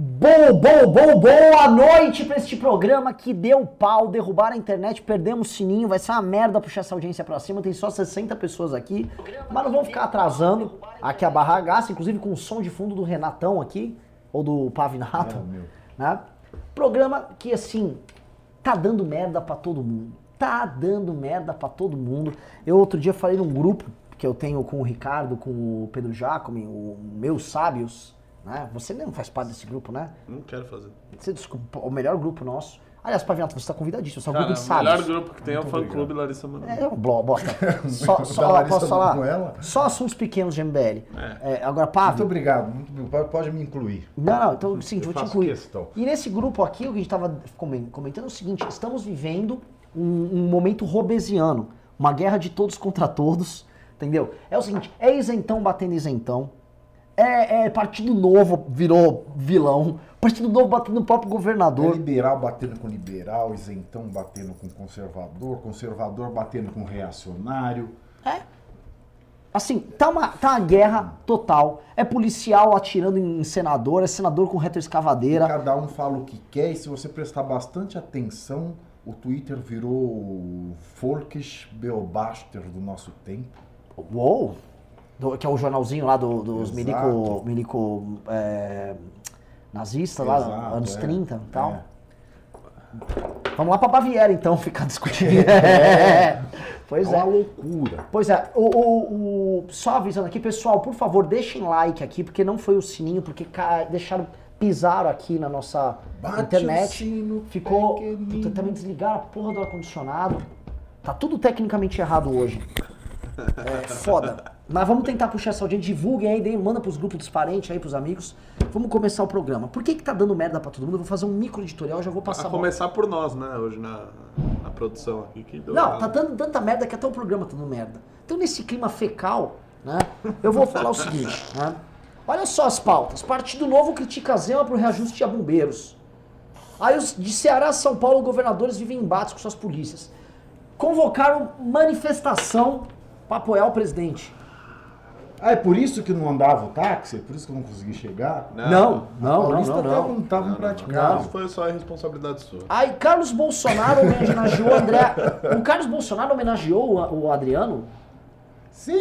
Boa, boa, boa, boa noite pra este programa que deu pau, derrubaram a internet, perdemos o sininho, vai ser uma merda puxar essa audiência pra cima, tem só 60 pessoas aqui, mas não vamos ficar atrasando aqui a barra gasta, inclusive com o som de fundo do Renatão aqui, ou do Pavinato, É, né? Programa que, assim, tá dando merda pra todo mundo, tá dando merda pra todo mundo. Eu outro dia falei num grupo que eu tenho com o Ricardo, com o Pedro Jacome, o Meus Sábios, né? Você não faz parte desse grupo, né? Não quero fazer. Você desculpa, o melhor grupo nosso. Aliás, Pavinato, você está convidadíssimo, você é um grupo de o melhor sábios. grupo que tem é o fã clube Larissa Manoela. É, um blo- bota. Só, só, Da ó, Larissa posso falar? Só assuntos pequenos de MBL. É. É, agora, Muito obrigado, muito obrigado. Pode me incluir. Não, não, então, sim, vou te incluir. questão. E nesse grupo aqui, o que a gente estava comentando é o seguinte: estamos vivendo um, um momento robesiano, uma guerra de todos contra todos, entendeu? É o seguinte: é isentão batendo isentão, é, é Partido Novo virou vilão, Partido Novo batendo no próprio É governador. liberal batendo com liberal, isentão batendo com conservador, conservador batendo com reacionário. É. Assim, tá uma, tá uma guerra total. É policial atirando em senador, é senador com retroescavadeira. Cada um fala o que quer e se você prestar bastante atenção, o Twitter virou o Folkish Beobaster do nosso tempo. Uou! Do- que é o jornalzinho lá do- dos Exato. milico, milico é, nazistas, lá, Exato, anos é. 30 e tal. É. Vamos lá pra Baviera, então, ficar discutindo. Pois É uma é. loucura. Pois é, o, o- o- só avisando aqui, pessoal, por favor, deixem like aqui, porque não foi o sininho, porque deixaram, pisaram aqui na nossa Bate internet. o sino, Ficou. Puta, também desligaram a porra do ar-condicionado. Tá tudo tecnicamente errado hoje. É foda. Mas vamos tentar puxar essa audiência. Divulguem aí, deem- manda pros grupos dos parentes aí, pros amigos. Vamos começar o programa. Por que que tá dando merda pra todo mundo? Eu vou fazer um micro editorial, já vou passar A a começar por nós, né? Hoje na, na produção aqui. Que deu Não, tá dando tanta merda que até o programa tá dando merda. Então, nesse clima fecal, né, eu vou falar o seguinte, né? Olha só as pautas. Partido Novo critica Zema por reajuste a bombeiros. Aí os de Ceará, São Paulo, governadores vivem embates com suas polícias. Convocaram manifestação para apoiar o presidente. Ah, é por isso que não andava o táxi? É por isso que eu não consegui chegar? Não, não, não, Paulista não, não. não estavam praticando. Isso foi só a responsabilidade sua. Aí Carlos Bolsonaro homenageou o André. O Carlos Bolsonaro homenageou o o Adriano? Sim!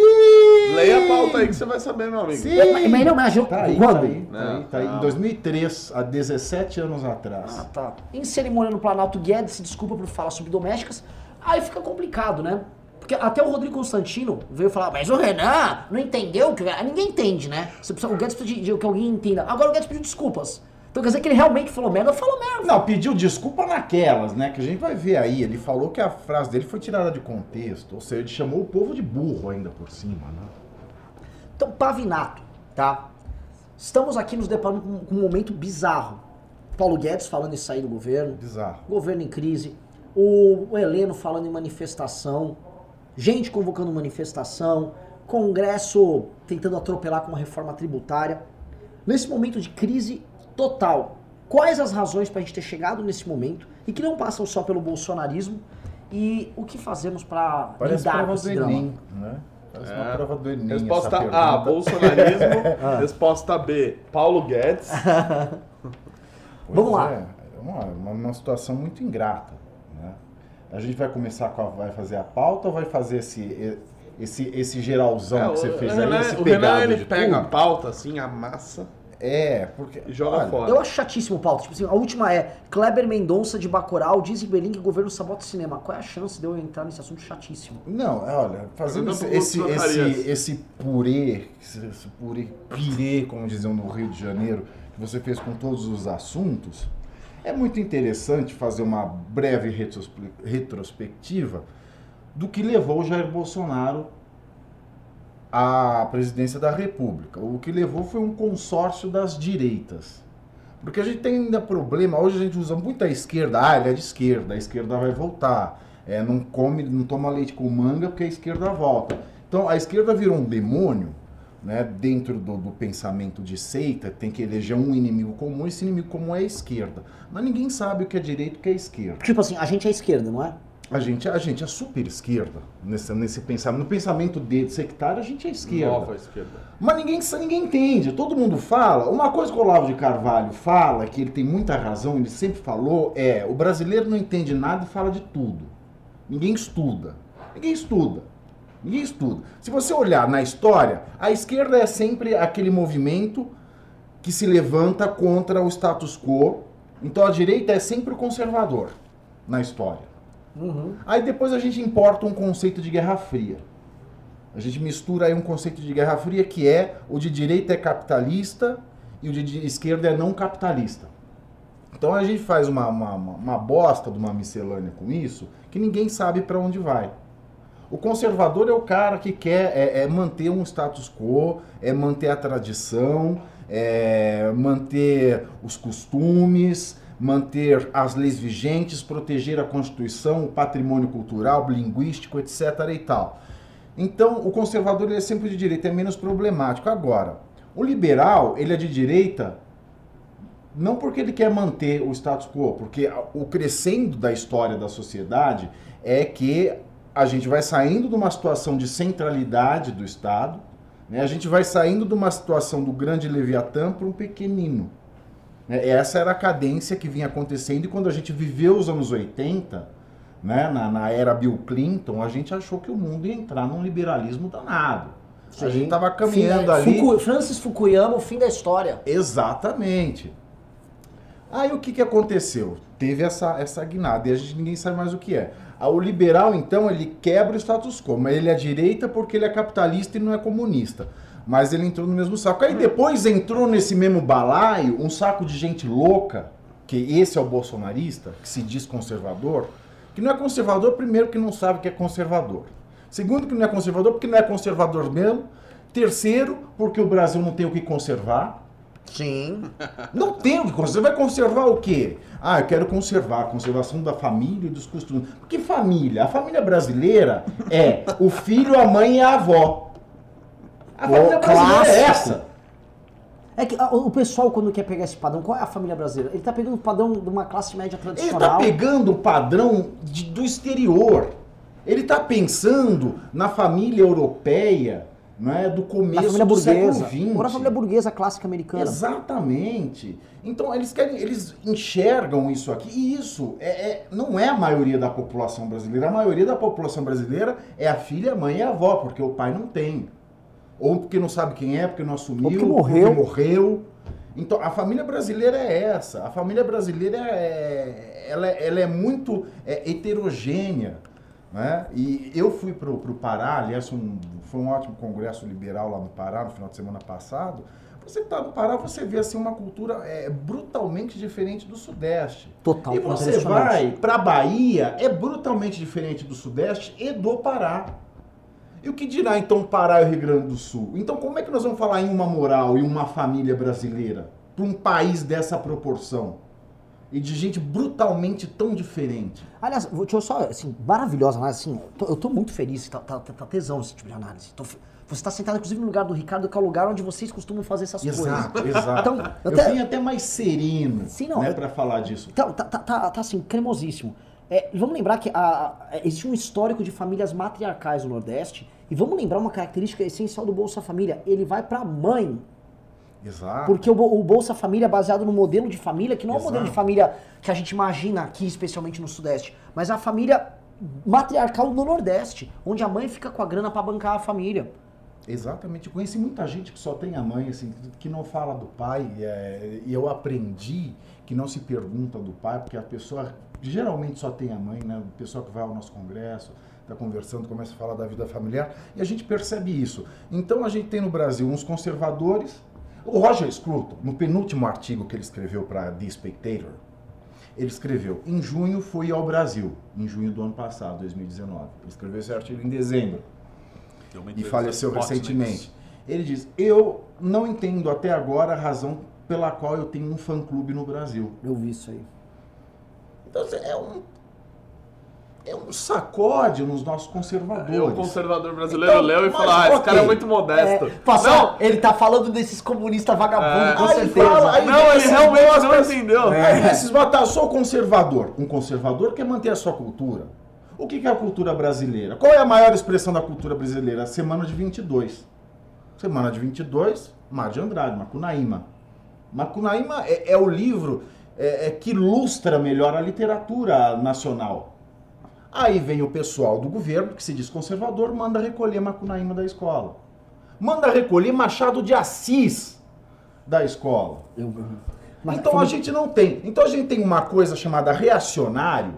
Leia a pauta aí que você vai saber, meu amigo. Sim! Mas ele homenageou Tá aí, quando? tá aí, tá Não, aí, tá aí. não. Em 2003, há 17 anos atrás. Ah, tá. Em cerimônia no Planalto, Guedes se desculpa por falar sobre domésticas. Aí fica complicado, né? Porque até o Rodrigo Constantino veio falar, mas o Renan não entendeu que. Ninguém entende, né? Você precisa, o Guedes precisa de, de que alguém entenda. Agora o Guedes pediu desculpas. Então quer dizer que ele realmente falou merda, falou merda. Não, pediu desculpa naquelas, né? Que a gente vai ver aí. Ele falou que a frase dele foi tirada de contexto. Ou seja, ele chamou o povo de burro ainda por cima, né? Então, Pavinato, tá? Estamos aqui nos deparando com, com um momento bizarro. Paulo Guedes falando em sair do governo. Bizarro. governo em crise, o, o Heleno falando em manifestação, gente convocando manifestação, Congresso tentando atropelar com uma reforma tributária. Nesse momento de crise total, quais as razões para a gente ter chegado nesse momento e que não passam só pelo bolsonarismo e o que fazemos para Parece lidar com prova do esse drama? Enem, né? Parece uma É. prova do Enem. Resposta essa A, bolsonarismo. Resposta B, Paulo Guedes. Vamos lá. É, é uma, uma, uma situação muito ingrata. A gente vai começar com a, vai fazer a pauta ou vai fazer esse, esse, esse geralzão É, que você o fez Renan, aí? Esse o Renan, ele de pega a tudo? pauta assim, amassa É, porque. e joga olha, fora. Eu acho chatíssimo o pauta. Tipo assim, a última é Kleber Mendonça de Bacurau diz em Berlim que o governo sabota o cinema. Qual é a chance de eu entrar nesse assunto chatíssimo? Não, é, olha, fazendo esse, esse, esse, esse purê, esse, esse purê, pirê, como diziam no Rio de Janeiro, que você fez com todos os assuntos, é muito interessante fazer uma breve retrospe- retrospectiva do que levou Jair Bolsonaro à presidência da República. O que levou foi um consórcio das direitas. Porque a gente tem ainda problema, hoje a gente usa muito a esquerda, ah, ele é de esquerda, a esquerda vai voltar. É, não come, não toma leite com manga porque a esquerda volta. Então a esquerda virou um demônio, né, dentro do, do pensamento de seita, tem que eleger um inimigo comum, esse inimigo comum é a esquerda. Mas ninguém sabe o que é direito e o que é esquerda. Tipo assim, a gente é esquerda, não é? A gente, a gente é super esquerda nesse, nesse pensamento. No pensamento de sectário, a gente é esquerda. Nova esquerda. Mas ninguém, ninguém entende, todo mundo fala. Uma coisa que o Olavo de Carvalho fala, que ele tem muita razão, ele sempre falou, é o brasileiro não entende nada e fala de tudo. Ninguém estuda. Ninguém estuda. Ninguém estuda. Se você olhar na história, a esquerda é sempre aquele movimento que se levanta contra o status quo. Então a direita é sempre o conservador na história. Uhum. Aí depois a gente importa um conceito de Guerra Fria. A gente mistura aí um conceito de Guerra Fria que é o de direita é capitalista e o de esquerda é não capitalista. Então a gente faz uma, uma, uma bosta de uma miscelânea com isso que ninguém sabe para onde vai. O conservador é o cara que quer é, é manter um status quo, é manter a tradição, é manter os costumes, manter as leis vigentes, proteger a Constituição, o patrimônio cultural, linguístico, etc. e tal. Então, o conservador é sempre de direita, é menos problemático. Agora, o liberal, ele é de direita não porque ele quer manter o status quo, porque o crescendo da história da sociedade é que a gente vai saindo de uma situação de centralidade do Estado, né? a gente vai saindo de uma situação do grande Leviatã para um pequenino. Né? Essa era a cadência que vinha acontecendo e quando a gente viveu os anos 80, né, na, na era Bill Clinton, a gente achou que o mundo ia entrar num liberalismo danado. Sim. A gente estava caminhando Fim- ali. Fuku- Francis Fukuyama, o fim da história. Exatamente. Aí o que, que aconteceu? Teve essa, essa guinada e a gente ninguém sabe mais o que é. Ah, O liberal, então, ele quebra o status quo, mas ele é direita porque ele é capitalista e não é comunista. Mas ele entrou no mesmo saco. Aí depois entrou nesse mesmo balaio um saco de gente louca, que esse é o bolsonarista, que se diz conservador, que não é conservador, primeiro, que não sabe que é conservador. Segundo, que não é conservador, porque não é conservador mesmo. Terceiro, porque o Brasil não tem o que conservar. Sim. Não tem o que conservar. Você vai conservar o quê? Ah, eu quero conservar a conservação da família e dos costumes. Porque família? A família brasileira é o filho, a mãe e a avó. A Pô, família brasileira é clássico. essa. É que ah, o pessoal, quando quer pegar esse padrão, qual é a família brasileira? Ele tá pegando o padrão de uma classe média Ele está tradicional. pegando o padrão de- do exterior. Ele está pensando na família europeia, não é? do começo do burguesa. século XX. Ou na família burguesa clássica americana. Exatamente. Então eles querem, eles enxergam isso aqui e isso é, é- não é a maioria da população brasileira. A maioria da população brasileira é a filha, a mãe e a avó, porque o pai não tem, ou porque não sabe quem é, porque não assumiu, Ou porque morreu. porque morreu. Então a família brasileira é essa. A família brasileira é, ela, é- ela é muito é, heterogênea. Né? E eu fui para o Pará, aliás, um- foi um ótimo congresso liberal lá no Pará no final de semana passado. Você está no Pará, você vê assim uma cultura é, brutalmente diferente do Sudeste. Total. e você vai para a Bahia, é brutalmente diferente do Sudeste e do Pará. E o que dirá então Pará e o Rio Grande do Sul? Então como é que nós vamos falar em uma moral e uma família brasileira para um país dessa proporção? E de gente brutalmente tão diferente. Aliás, vou- deixa eu só, assim, maravilhosa análise, assim, eu tô, eu tô muito feliz, tá, tá, tá tesão esse tipo de análise. Tô você tá sentado, inclusive, no lugar do Ricardo, que é o lugar onde vocês costumam fazer essas Exato, coisas. exato. Então, eu eu até- vim até mais sereno Sim, não, né, eu- para falar disso. Então, tá, tá, tá, tá, assim, cremosíssimo. É, vamos lembrar que a- a- existe um histórico de famílias matriarcais no Nordeste, e vamos lembrar uma característica essencial do Bolsa Família, ele vai pra mãe, Exato. Porque o, Bo- o Bolsa Família é baseado no modelo de família, que não é o modelo de família que a gente imagina aqui, especialmente no Sudeste, mas a família matriarcal do Nordeste, onde a mãe fica com a grana pra bancar a família. Exatamente. Eu conheci muita gente que só tem a mãe, assim, que não fala do pai. é, E eu aprendi que não se pergunta do pai, porque a pessoa geralmente só tem a mãe, né? O pessoal que vai ao nosso congresso, está conversando, começa a falar da vida familiar, e a gente percebe isso. Então a gente tem no Brasil uns conservadores. O Roger Scruton, no penúltimo artigo que ele escreveu para The Spectator, ele escreveu: em junho fui ao Brasil, em junho do ano passado, 2019. Ele escreveu esse artigo em dezembro e faleceu Fox recentemente. Ele diz: Eu não entendo até agora a razão pela qual eu tenho um fã-clube no Brasil. Eu vi isso aí. Então assim, é um. É um sacode nos nossos conservadores. Aí o conservador brasileiro Então, leu e mas falou: Ah, esse cara é muito modesto. passou, ele tá falando desses comunistas vagabundos, É. com Aí certeza. fala, aí Não, ele realmente não entendeu. Aí esses botar, sou conservador. Um conservador quer manter a sua cultura. O que que é a cultura brasileira? Qual é a maior expressão da cultura brasileira? A Semana de 22. Semana de 22, Mar de Andrade, Macunaíma. Macunaíma é, é o livro é, é, que ilustra melhor a literatura nacional. Aí vem o pessoal do governo, que se diz conservador, manda recolher Macunaíma da escola. Manda recolher Machado de Assis da escola. Eu- então foi- a gente não tem. Então a gente tem uma coisa chamada reacionário,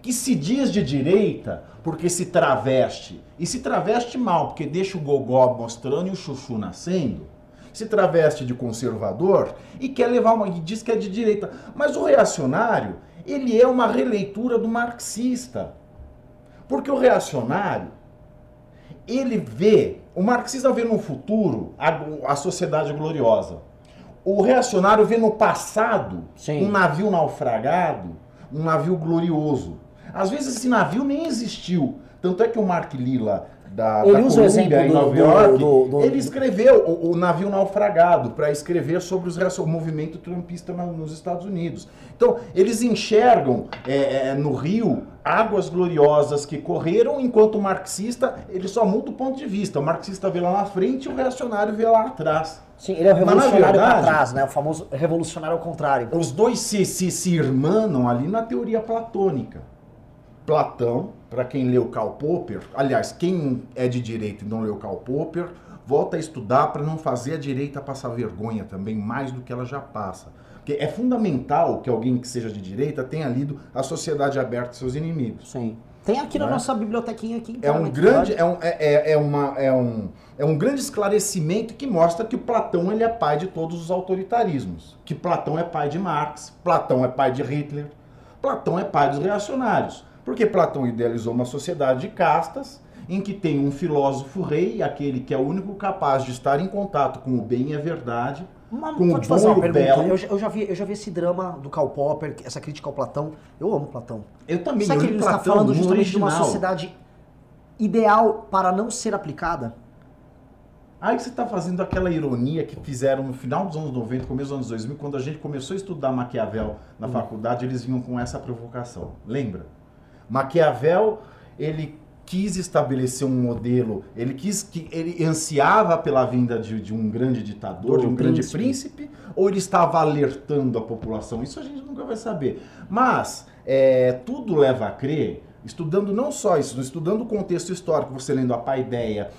que se diz de direita porque se traveste. E se traveste mal, porque deixa o gogó mostrando e o chuchu nascendo. Se traveste de conservador e quer levar uma. e diz que é de direita. Mas o reacionário, ele é uma releitura do marxista. Porque o reacionário, ele vê, o marxista vê no futuro a, a sociedade gloriosa. O reacionário vê no passado Sim. um navio naufragado, um navio glorioso. Às vezes esse navio nem existiu. Tanto é que o Mark Lilla da, Ele da usa o exemplo em Nova do- York, do- do- ele escreveu o, o navio naufragado para escrever sobre os, o movimento trumpista nos Estados Unidos. Então, eles enxergam é, é, no Rio águas gloriosas que correram, enquanto o marxista ele só muda o ponto de vista. O marxista vê lá na frente e o reacionário vê lá atrás. Sim, ele é o revolucionário verdade- trás, né? O famoso revolucionário ao contrário. Os dois se, se, se irmanam ali na teoria platônica. Platão, para quem leu Karl Popper, aliás, quem é de direita e não leu Karl Popper, volta a estudar para não fazer a direita passar vergonha também, mais do que ela já passa. Porque é fundamental que alguém que seja de direita tenha lido A Sociedade Aberta e Seus Inimigos. Sim. Tem aqui na Né? nossa bibliotequinha aqui. É um inteiramente, grande, é um, é, é- é uma, é, um, é um grande esclarecimento que mostra que Platão ele é pai de todos os autoritarismos. Que Platão é pai de Marx, Platão é pai de Hitler, Platão é pai dos reacionários. Porque Platão idealizou uma sociedade de castas em que tem um filósofo rei, aquele que é o único capaz de estar em contato com o bem e a verdade, Mas com o bom uma e o pergunta. belo. Eu, já- eu já vi, eu já vi esse drama do Karl Popper, essa crítica ao Platão. Eu amo Platão. Eu também Será eu que ele está falando justamente de uma original. sociedade ideal para não ser aplicada? Aí você está fazendo aquela ironia que fizeram no final dos anos 90, começo dos anos 2000, quando a gente começou a estudar Maquiavel na faculdade, eles vinham com essa provocação. Lembra? Maquiavel, ele quis estabelecer um modelo, ele quis que ele ansiava pela vinda de, de um grande ditador, Do de um grande príncipe. príncipe, ou ele estava alertando a população? Isso a gente nunca vai saber. Mas é, tudo leva a crer, estudando não só isso, estudando o contexto histórico, você lendo a Paideia,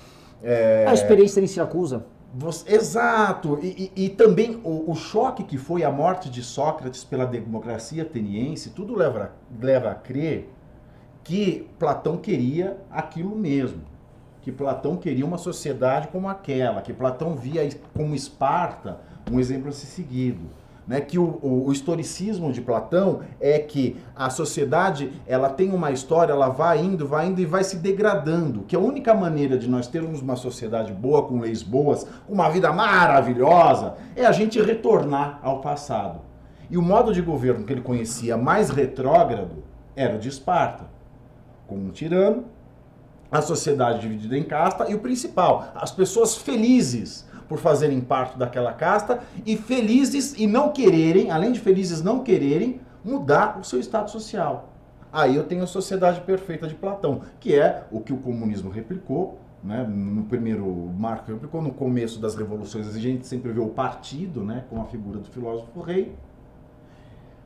é, A experiência em Siracusa. você- exato. E, e- e também o, o choque que foi a morte de Sócrates pela democracia ateniense, tudo leva, leva a crer que Platão queria aquilo mesmo. Que Platão queria uma sociedade como aquela, que Platão via como Esparta um exemplo a ser seguido. Né? Que o, o- o historicismo de Platão é que a sociedade ela tem uma história, ela vai indo, vai indo e vai se degradando. Que a única maneira de nós termos uma sociedade boa, com leis boas, uma vida maravilhosa, é a gente retornar ao passado. E o modo de governo que ele conhecia mais retrógrado era o de Esparta com um tirano, a sociedade dividida em casta e o principal, as pessoas felizes por fazerem parte daquela casta e felizes e não quererem, além de felizes não quererem, mudar o seu estado social. Aí eu tenho a sociedade perfeita de Platão, que é o que o comunismo replicou, né? no primeiro marco replicou, no começo das revoluções a gente sempre vê o partido, né? com a figura do filósofo rei,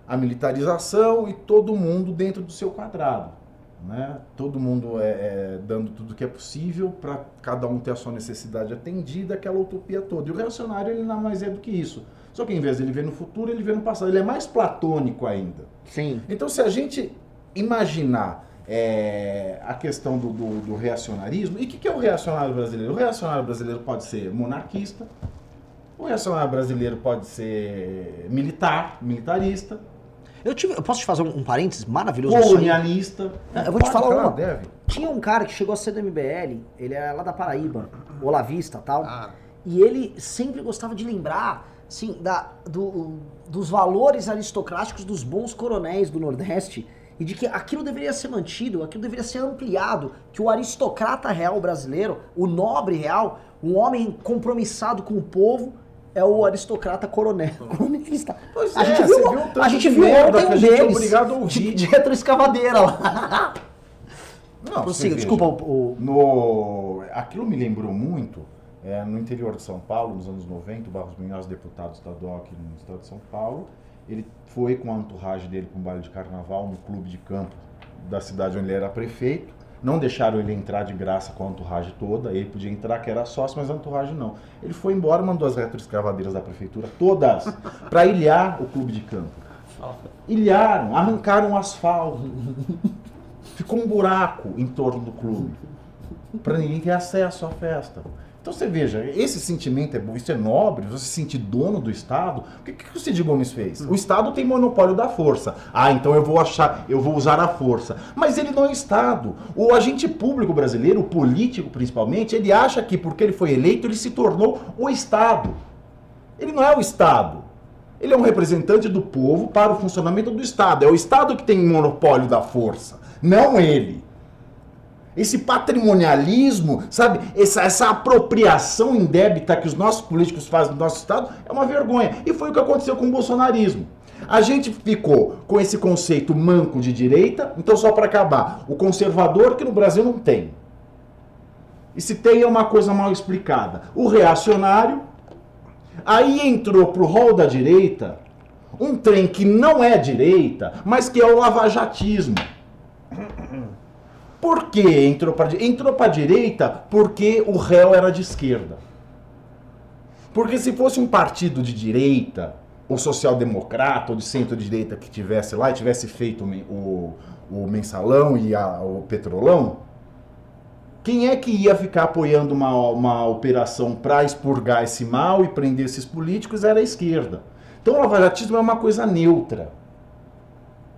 a militarização e todo mundo dentro do seu quadrado. Né? Todo mundo é, é, dando tudo que é possível para cada um ter a sua necessidade atendida, aquela utopia toda. E o reacionário ele nada mais é do que isso. Só que em vez de ele ver no futuro, ele vê no passado. Ele é mais platônico ainda. Sim. Então, se a gente imaginar é, a questão do, do- do reacionarismo, e o que, que é o reacionário brasileiro? O reacionário brasileiro pode ser monarquista, o reacionário brasileiro pode ser militar, militarista, Eu, tive, eu posso te fazer um, um parênteses maravilhoso? colonialista. Eu vou te falar uma. Deve. Tinha um cara que chegou a ser do MBL, ele é lá da Paraíba, Olavista e tal. Ah, E ele sempre gostava de lembrar, assim, da, do- dos valores aristocráticos dos bons coronéis do Nordeste e de que aquilo deveria ser mantido, aquilo deveria ser ampliado, que o aristocrata real brasileiro, o nobre real, um homem compromissado com o povo, é o aristocrata coronel, coronelista. Pois a é, gente viu, viu a gente viu ontem um é deles obrigado a ouvir. de, de retroescavadeira lá. Não, Prossiga, desculpa o- No, aquilo me lembrou muito é, no interior de São Paulo, nos anos 90, o Barros Munhoz, deputado estadual aqui no estado de São Paulo, ele foi com a entourage dele para um baile de carnaval no clube de campo da cidade onde ele era prefeito. Não deixaram ele entrar de graça com a entourage toda, ele podia entrar que era sócio, mas a entourage não. Ele foi embora, mandou as retroescavadeiras da prefeitura todas para ilhar o clube de campo. Ilharam, arrancaram o asfalto. Ficou um buraco em torno do clube para ninguém ter acesso à festa. Então você veja, esse sentimento é bom, isso é nobre, você se sentir dono do Estado. O que, que o Cid Gomes fez? O Estado tem monopólio da força. Ah, então eu vou achar, eu vou usar a força. Mas ele não é Estado. O agente público brasileiro, o político principalmente, ele acha que porque ele foi eleito, ele se tornou o Estado. Ele não é o Estado. Ele é um representante do povo para o funcionamento do Estado. É o Estado que tem monopólio da força, não ele. Esse patrimonialismo, sabe? Essa, essa apropriação indébita que os nossos políticos fazem do nosso Estado é uma vergonha. E foi o que aconteceu com o bolsonarismo. A gente ficou com esse conceito manco de direita, então só para acabar, o conservador que no Brasil não tem. E se tem é uma coisa mal explicada. O reacionário, aí entrou pro rol da direita um trem que não é direita, mas que é o lavajatismo. Por que entrou para entrou para direita porque o réu era de esquerda. Porque se fosse um partido de direita, ou social-democrata, ou de centro-direita que tivesse lá e tivesse feito o, o mensalão e a- o petrolão, quem é que ia ficar apoiando uma, uma operação para expurgar esse mal e prender esses políticos era a esquerda. Então o lavajatismo é uma coisa neutra.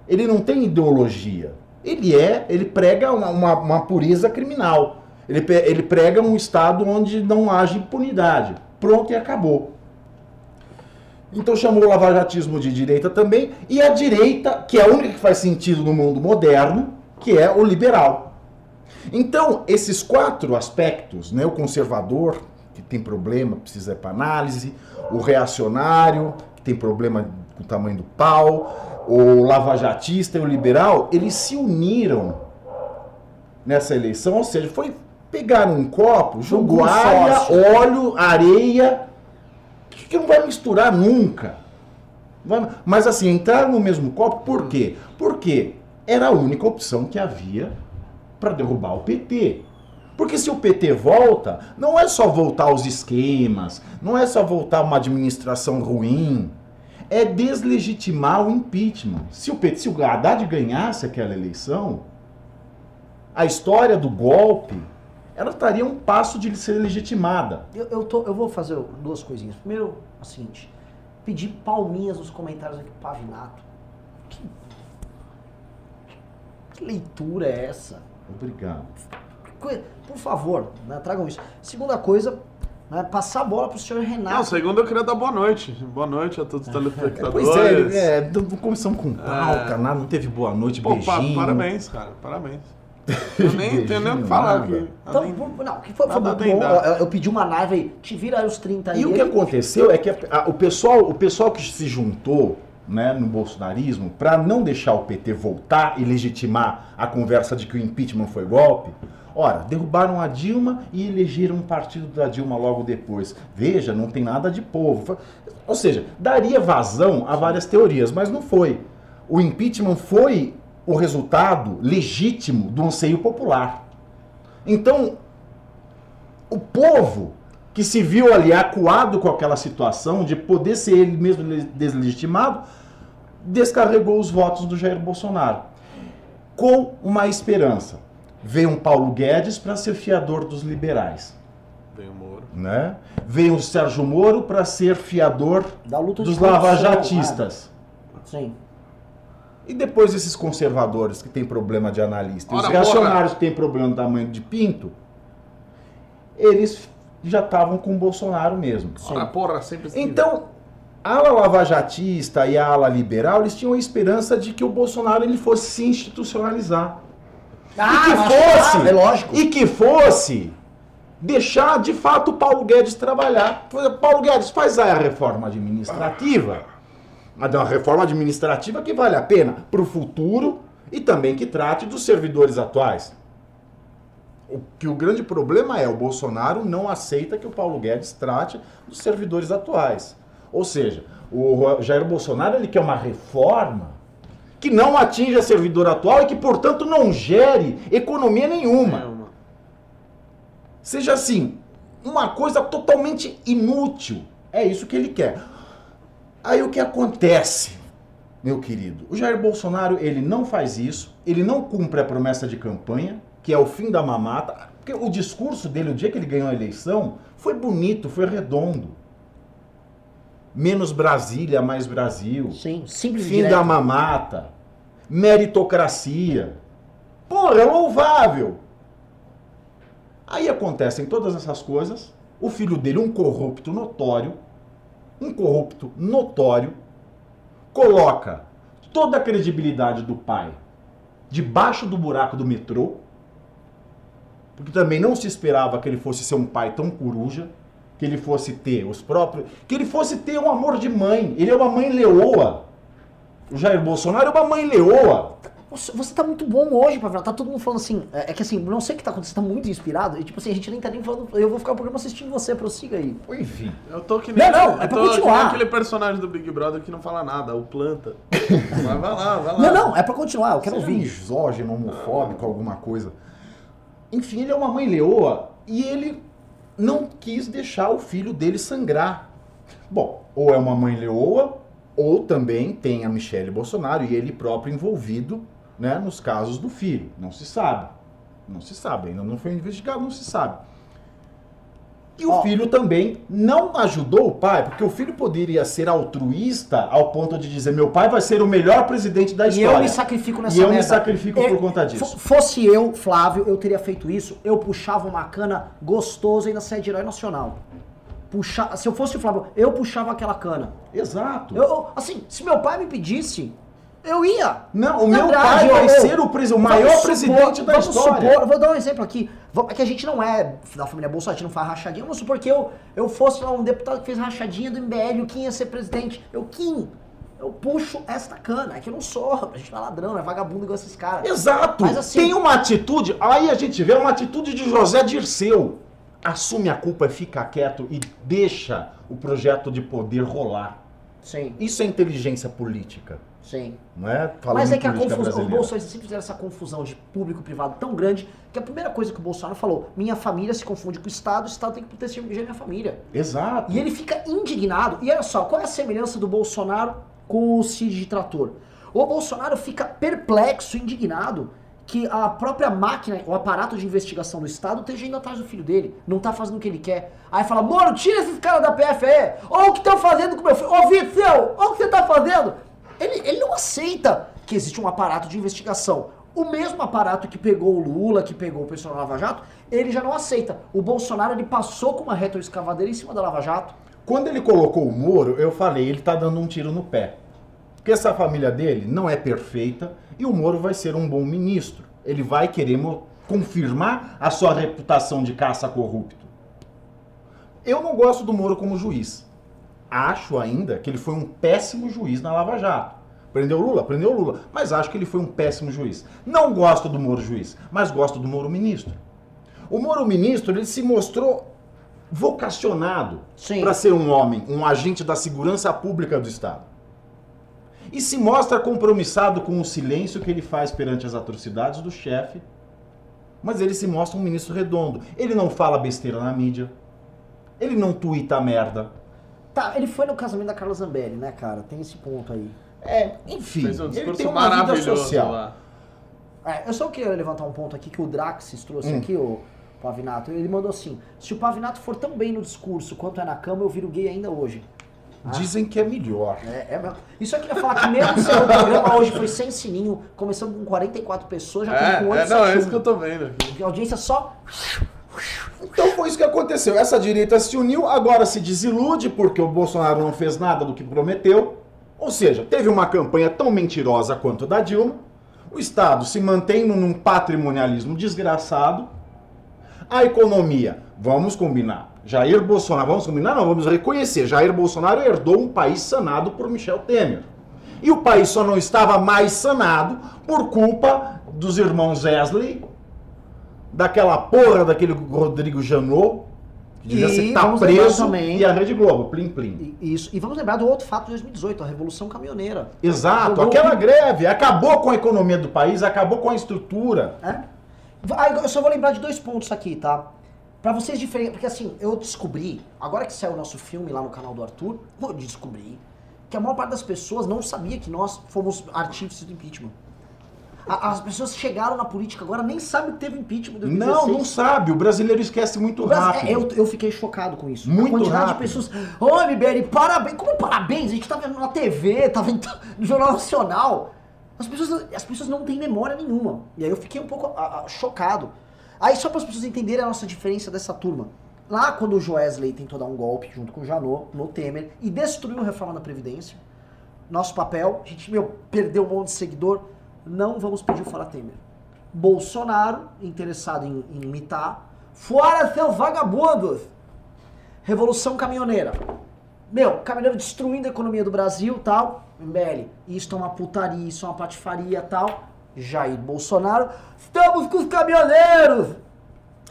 Ele não tem ideologia. Ele é, ele prega uma, uma, uma pureza criminal. Ele, ele prega um estado onde não haja impunidade. Pronto e acabou. Então chamou o lavajatismo de direita também, e a direita, que é a única que faz sentido no mundo moderno, que é o liberal. Então, esses quatro aspectos, né, o conservador, que tem problema, precisa ir para análise, o reacionário, que tem problema com o tamanho do pau, o lavajatista e o liberal, eles se uniram nessa eleição, ou seja, foi pegar um copo, jogou área, consórcio. óleo, areia, que não vai misturar nunca. Mas assim, entraram no mesmo copo, por quê? Porque era a única opção que havia para derrubar o PT. Porque se o PT volta, não é só voltar aos esquemas, não é só voltar a uma administração ruim, é deslegitimar o impeachment. Se o, se o Haddad ganhasse aquela eleição, a história do golpe, ela estaria um passo de ser legitimada. Eu, eu, tô, eu vou fazer duas coisinhas. Primeiro, é o seguinte: pedir palminhas nos comentários aqui pro Pavinato. Que, que leitura é essa? Obrigado. Por favor, né, tragam isso. Segunda coisa, né, passar a bola pro senhor Não, Renato. segundo eu queria dar boa noite. Boa noite a todos os telespectadores. Pois é, é, não não começamos com pauta, É. nada, não teve boa noite, Pô, pa- beijinho. parabéns, cara. Parabéns. Eu nem tenho nem o que falar aqui. Então, não, o que foi, foi bom. Eu, eu pedi uma nave aí, te vira aí os 30 aí. E o que aconteceu é que a- a- o, pessoal, o pessoal que se juntou né, no bolsonarismo para não deixar o PT voltar e legitimar a conversa de que o impeachment foi golpe, ora, derrubaram a Dilma e elegeram um partido da Dilma logo depois. Veja, não tem nada de povo. Ou seja, daria vazão a várias teorias, mas não foi. O impeachment foi o resultado legítimo do anseio popular. Então, o povo que se viu ali acuado com aquela situação de poder ser ele mesmo le- deslegitimado, descarregou os votos do Jair Bolsonaro. Com uma esperança. Veio um Paulo Guedes para ser fiador dos liberais. Vem o Moro. Né? Veio o Sérgio Moro para ser fiador Da luta de dos lavajatistas. ah, sim. E depois esses conservadores que têm problema de analista, e os Ora, reacionários que têm problema do tamanho de pinto, eles já estavam com o Bolsonaro mesmo. Ora, porra, sempre assim. Então, a ala lavajatista e a ala liberal, eles tinham a esperança de que o Bolsonaro ele fosse se institucionalizar. Ah, que mas- fosse, ah, é lógico. E que fosse deixar de fato o Paulo Guedes trabalhar. Paulo Guedes faz a reforma administrativa, mas é uma reforma administrativa que vale a pena para o futuro e também que trate dos servidores atuais. O que o grande problema é o Bolsonaro não aceita que o Paulo Guedes trate dos servidores atuais. Ou seja, o Jair Bolsonaro ele quer uma reforma que não atinja servidor atual e que, portanto, não gere economia nenhuma. Nenhuma. Seja assim, uma coisa totalmente inútil. É isso que ele quer. Aí o que acontece, meu querido? O Jair Bolsonaro, ele não faz isso, ele não cumpre a promessa de campanha, que é o fim da mamata. Porque o discurso dele, o dia que ele ganhou a eleição, foi bonito, foi redondo. Menos Brasília, mais Brasil. Sim, simples Fim direto. da mamata. Meritocracia. Porra, é louvável. Aí acontecem todas essas coisas. O filho dele, um corrupto notório, um corrupto notório, coloca toda a credibilidade do pai debaixo do buraco do metrô, porque também não se esperava que ele fosse ser um pai tão coruja, que ele fosse ter os próprios, que ele fosse ter um amor de mãe. Ele é uma mãe leoa. O Jair Bolsonaro é uma mãe leoa. Você, você tá muito bom hoje, Pavel. Tá todo mundo falando assim. É, é que assim, não sei o que tá acontecendo, você tá muito inspirado. E tipo assim, a gente nem tá nem falando. Eu vou ficar o programa assistindo você, prossiga aí. Enfim. Eu tô que nem, Não, não, é eu pra tô que nem continuar. aquele personagem do Big Brother que não fala nada, o planta. Mas vai lá, vai lá. Não, não, é pra continuar, eu quero Seja ouvir. misógino, homofóbico, alguma coisa. Enfim, ele é uma mãe leoa e ele não quis deixar o filho dele sangrar. Bom, ou é uma mãe leoa, ou também tem a Michelle Bolsonaro e ele próprio envolvido né, nos casos do filho. Não se sabe. Não se sabe, ainda não foi investigado, não se sabe. E o Ó. filho também não ajudou o pai, porque o filho poderia ser altruísta ao ponto de dizer: meu pai vai ser o melhor presidente da E história. eu me sacrifico nessa E eu me merda. sacrifico É, por conta disso. Fosse eu, Flávio, eu teria feito isso. Eu puxava uma cana gostosa e ainda saia de herói nacional. Puxa, se eu fosse o Flávio, eu puxava aquela cana. Exato. Eu, eu- assim, se meu pai me pedisse, eu ia. Não, o meu pai vai ser o, presi- o maior Vamos presidente supor- da vamos história. Supor, vou dar um exemplo aqui. É que a gente não é da família Bolsonaro, a gente não faz rachadinha. Vamos supor que eu, eu fosse lá um deputado que fez rachadinha do MBL, o Kim ia ser presidente. Eu, Kim, eu puxo esta cana. É que eu não sou, a gente não é ladrão, não é vagabundo igual esses caras. Exato. Mas assim- Tem uma atitude, aí a gente vê uma atitude de José Dirceu. Assume a culpa, fica quieto e deixa o projeto de poder rolar. Sim, Isso é inteligência política, sim. não é? Falando Mas é que a confusão, os brasileira. bolsonaristas sempre fizeram essa confusão de público e privado tão grande que a primeira coisa que o Bolsonaro falou, minha família se confunde com o Estado, o Estado tem que proteger minha família. Exato. E ele fica indignado. E olha só, qual é a semelhança do Bolsonaro com o Cid de Trator? O Bolsonaro fica perplexo, indignado, que a própria máquina, o aparato de investigação do Estado esteja indo atrás do filho dele. Não tá fazendo o que ele quer. Aí fala, Moro, tira esses caras da PF aí. Olha o que estão fazendo com meu filho. Ô, Vitzel, olha o que você tá fazendo. Ele, ele não aceita que existe um aparato de investigação. O mesmo aparato que pegou o Lula, que pegou o pessoal da Lava Jato, ele já não aceita. O Bolsonaro, ele passou com uma retroescavadeira em cima da Lava Jato. Quando ele colocou o Moro, eu falei, ele tá dando um tiro no pé. Porque essa família dele não é perfeita e o Moro vai ser um bom ministro. Ele vai querer confirmar a sua reputação de caça corrupto. Eu não gosto do Moro como juiz. Acho ainda que ele foi um péssimo juiz na Lava Jato. Prendeu Lula? Prendeu Lula. Mas acho que ele foi um péssimo juiz. Não gosto do Moro juiz, mas gosto do Moro ministro. O Moro ministro, ele se mostrou vocacionado para ser um homem, um agente da segurança pública do Estado. E se mostra compromissado com o silêncio que ele faz perante as atrocidades do chefe, mas ele se mostra um ministro redondo. Ele não fala besteira na mídia, ele não tuita merda. Tá, ele foi no casamento da Carla Zambelli, né, cara? Tem esse ponto aí. É, enfim, Fez um ele discurso tem uma vida maravilhoso social. lá. É, eu só queria levantar um ponto aqui que o Draxis trouxe Hum. aqui, o Pavinato. Ele mandou assim: se o Pavinato for tão bem no discurso quanto é na cama, eu viro gay ainda hoje. Dizem que é melhor. É, é. Isso eu queria falar que mesmo se o programa hoje foi sem sininho, começando com 44 pessoas, já É, estamos com é, 8, não, é isso que eu tô vendo aqui. A audiência só. Então foi isso que aconteceu. Essa direita se uniu, agora se desilude porque o Bolsonaro não fez nada do que prometeu. Ou seja, teve uma campanha tão mentirosa quanto a da Dilma. O Estado se mantém num- patrimonialismo desgraçado. A economia, vamos combinar. Jair Bolsonaro, vamos combinar? Não, vamos reconhecer. Jair Bolsonaro herdou um país sanado por Michel Temer. E o país só não estava mais sanado por culpa dos irmãos Wesley daquela porra daquele Rodrigo Janot, que devia E ser lembrar preso, também- e a Rede Globo, plim plim. E, isso. e vamos lembrar do outro fato de 2018, a Revolução Caminhoneira. Exato, Jogou- aquela greve acabou com a economia do país, acabou com a estrutura. É? Ah, eu só vou lembrar de dois pontos aqui, tá? Pra vocês diferenciarem, porque assim, eu descobri, agora que saiu o nosso filme lá no canal do Arthur, eu descobri que a maior parte das pessoas não sabia que nós fomos artífices do impeachment. A- As pessoas chegaram na política agora, nem sabem que teve impeachment em 2016. Não, não sabe, o brasileiro esquece muito rápido. é, Eu, eu fiquei chocado com isso. Muito a quantidade rápido. de pessoas. Ô, Liberi, parabéns. Como parabéns? A gente tá vendo na TV, tá vendo no Jornal Nacional. As pessoas, as pessoas não têm memória nenhuma. E aí eu fiquei um pouco ah, ah, chocado. Aí, só para as pessoas entenderem a nossa diferença dessa turma. Lá, quando o Joesley tentou dar um golpe junto com o Janot, no Temer, e destruiu a reforma da Previdência, nosso papel, a gente, meu, perdeu um monte de seguidor, não vamos pedir o fora Temer. Bolsonaro, interessado em, em imitar, fora seus vagabundos! Revolução caminhoneira. Meu, caminhoneiro destruindo a economia do Brasil tal. MBL, isso é uma putaria, isso é uma patifaria tal. Jair Bolsonaro, estamos com os caminhoneiros!